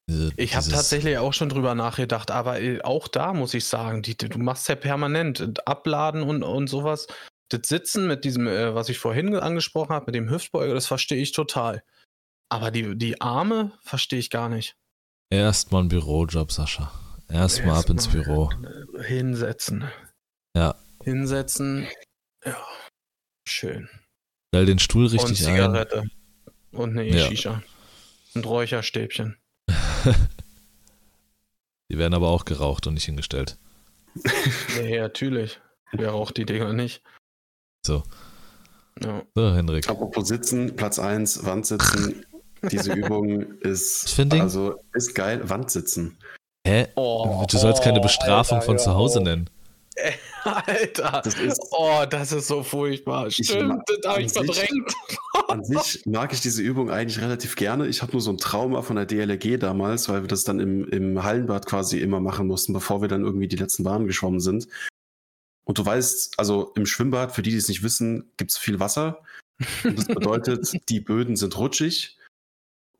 Diese, ich habe tatsächlich auch schon drüber nachgedacht, aber äh, auch da muss ich sagen, die, du machst ja permanent Abladen und, und sowas. Das Sitzen mit diesem, äh, was ich vorhin angesprochen habe, mit dem Hüftbeuger, das verstehe ich total. Aber die, die Arme verstehe ich gar nicht. Erstmal ein Bürojob, Sascha. Erstmal Erst ab ins Büro. Hinsetzen. Ja. Hinsetzen. Ja. Schön. Stell den Stuhl richtig und Zigarette. ein. Und eine E-Shisha. Ja. Und Räucherstäbchen. die werden aber auch geraucht und nicht hingestellt. nee, natürlich. Wer raucht die Dinger nicht? So. Ja. So, Henrik. Apropos Sitzen, Platz 1, Wandsitzen. Diese Übung ist, also, ist geil. Wandsitzen. Hä? Oh, du sollst keine Bestrafung Alter, von zu Hause nennen. Alter, das ist, oh, das ist so furchtbar. Stimmt, das habe ich verdrängt. An sich mag ich diese Übung eigentlich relativ gerne. Ich habe nur so ein Trauma von der DLRG damals, weil wir das dann im, im Hallenbad quasi immer machen mussten, bevor wir dann irgendwie die letzten Bahnen geschwommen sind. Und du weißt, also im Schwimmbad, für die, die es nicht wissen, gibt es viel Wasser. Und das bedeutet, die Böden sind rutschig.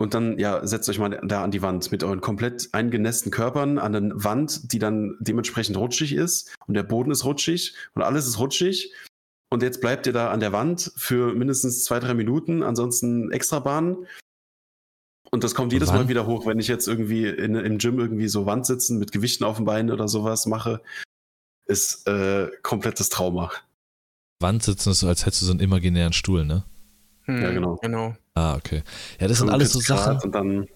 Und dann, ja, setzt euch mal da an die Wand mit euren komplett eingenässten Körpern an eine Wand, die dann dementsprechend rutschig ist. Und der Boden ist rutschig und alles ist rutschig. Und jetzt bleibt ihr da an der Wand für mindestens zwei, drei Minuten, ansonsten extra Bahnen. Und das kommt jedes Wann? Mal wieder hoch, wenn ich jetzt irgendwie in, im Gym irgendwie so Wand sitzen mit Gewichten auf dem Bein oder sowas mache. Ist äh, komplettes Trauma. Wand sitzen ist so, als hättest du so einen imaginären Stuhl, ne? Hm, ja, genau. genau. Ah, okay. Ja, das sind alles so Sachen. Und dann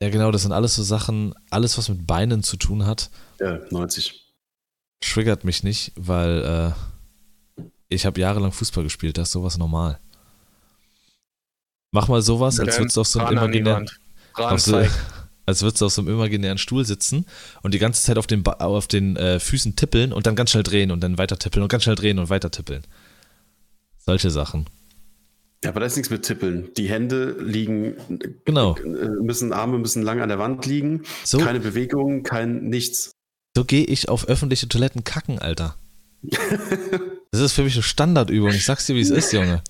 ja, genau, das sind alles so Sachen, alles, was mit Beinen zu tun hat. Ja, 90. Triggert mich nicht, weil äh, ich habe jahrelang Fußball gespielt, das ist sowas normal. Mach mal sowas, als würdest du auf so einem imaginären, auf so, als würdest du auf so einem imaginären Stuhl sitzen und die ganze Zeit auf den, auf den äh, Füßen tippeln und dann ganz schnell drehen und dann weiter tippeln und ganz schnell drehen und weiter tippeln. Solche Sachen. Ja, aber da ist nichts mit Tippeln. Die Hände liegen, genau. Äh, müssen, Arme müssen lang an der Wand liegen. So, keine Bewegung, kein nichts. So gehe ich auf öffentliche Toiletten kacken, Alter. das ist für mich eine Standardübung. Ich sag's dir, wie es ist, Junge.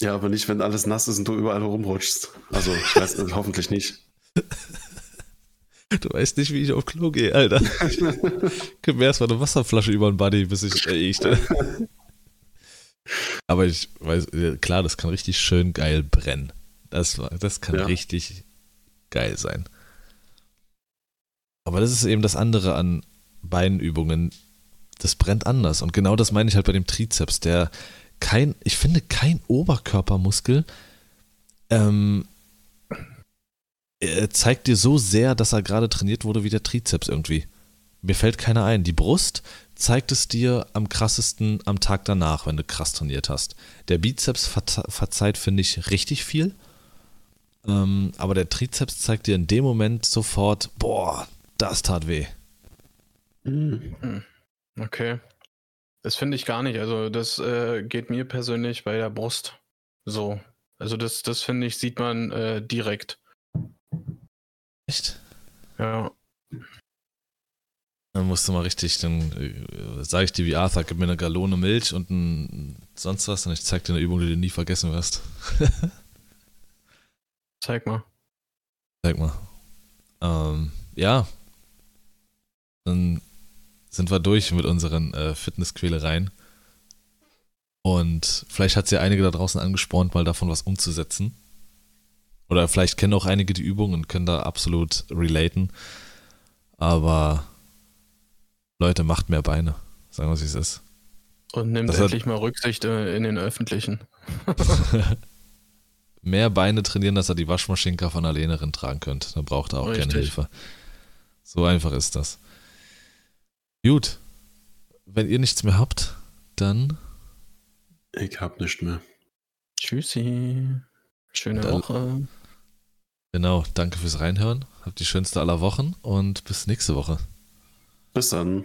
Ja, aber nicht, wenn alles nass ist und du überall rumrutschst. Also, ich weiß äh, hoffentlich nicht. Du weißt nicht, wie ich auf Klo gehe, Alter. Gib mir erstmal eine Wasserflasche über den Buddy, bis ich äh, ich, Aber ich weiß, klar, das kann richtig schön geil brennen. Das, das kann ja. richtig geil sein. Aber das ist eben das andere an Beinübungen. Das brennt anders. Und genau das meine ich halt bei dem Trizeps, der kein, ich finde, kein Oberkörpermuskel ähm, zeigt dir so sehr, dass er gerade trainiert wurde wie der Trizeps irgendwie. Mir fällt keiner ein. Die Brust zeigt es dir am krassesten am Tag danach, wenn du krass trainiert hast. Der Bizeps verzeiht, finde ich, richtig viel. Ähm, aber der Trizeps zeigt dir in dem Moment sofort, boah, das tat weh. Mhm. Okay. Das finde ich gar nicht. Also das äh, geht mir persönlich bei der Brust so. Also das, das finde ich, sieht man äh, direkt. Echt? Ja. Dann musst du mal richtig, dann äh, sage ich dir wie Arthur, gib mir eine Gallone Milch und ein sonst was und ich zeig dir eine Übung, die du nie vergessen wirst. Zeig mal. Zeig mal. Ähm, ja. Dann sind wir durch mit unseren äh, Fitnessquälereien. Und vielleicht hat es ja einige da draußen angespornt, mal davon was umzusetzen. Oder vielleicht kennen auch einige die Übung und können da absolut relaten. Aber Leute, macht mehr Beine. Sagen wir, wie es ist. Und nimmt Das hat- endlich mal Rücksicht äh, in den Öffentlichen. mehr Beine trainieren, dass er die Waschmaschinenka von alleine drin tragen könnte. Dann braucht er auch keine Richtig. Hilfe. So einfach ist das. Gut. Wenn ihr nichts mehr habt, dann Ich hab nicht mehr. Tschüssi. Schöne alle- Woche. genau, danke fürs Reinhören. Habt die schönste aller Wochen und bis nächste Woche. Bis dann.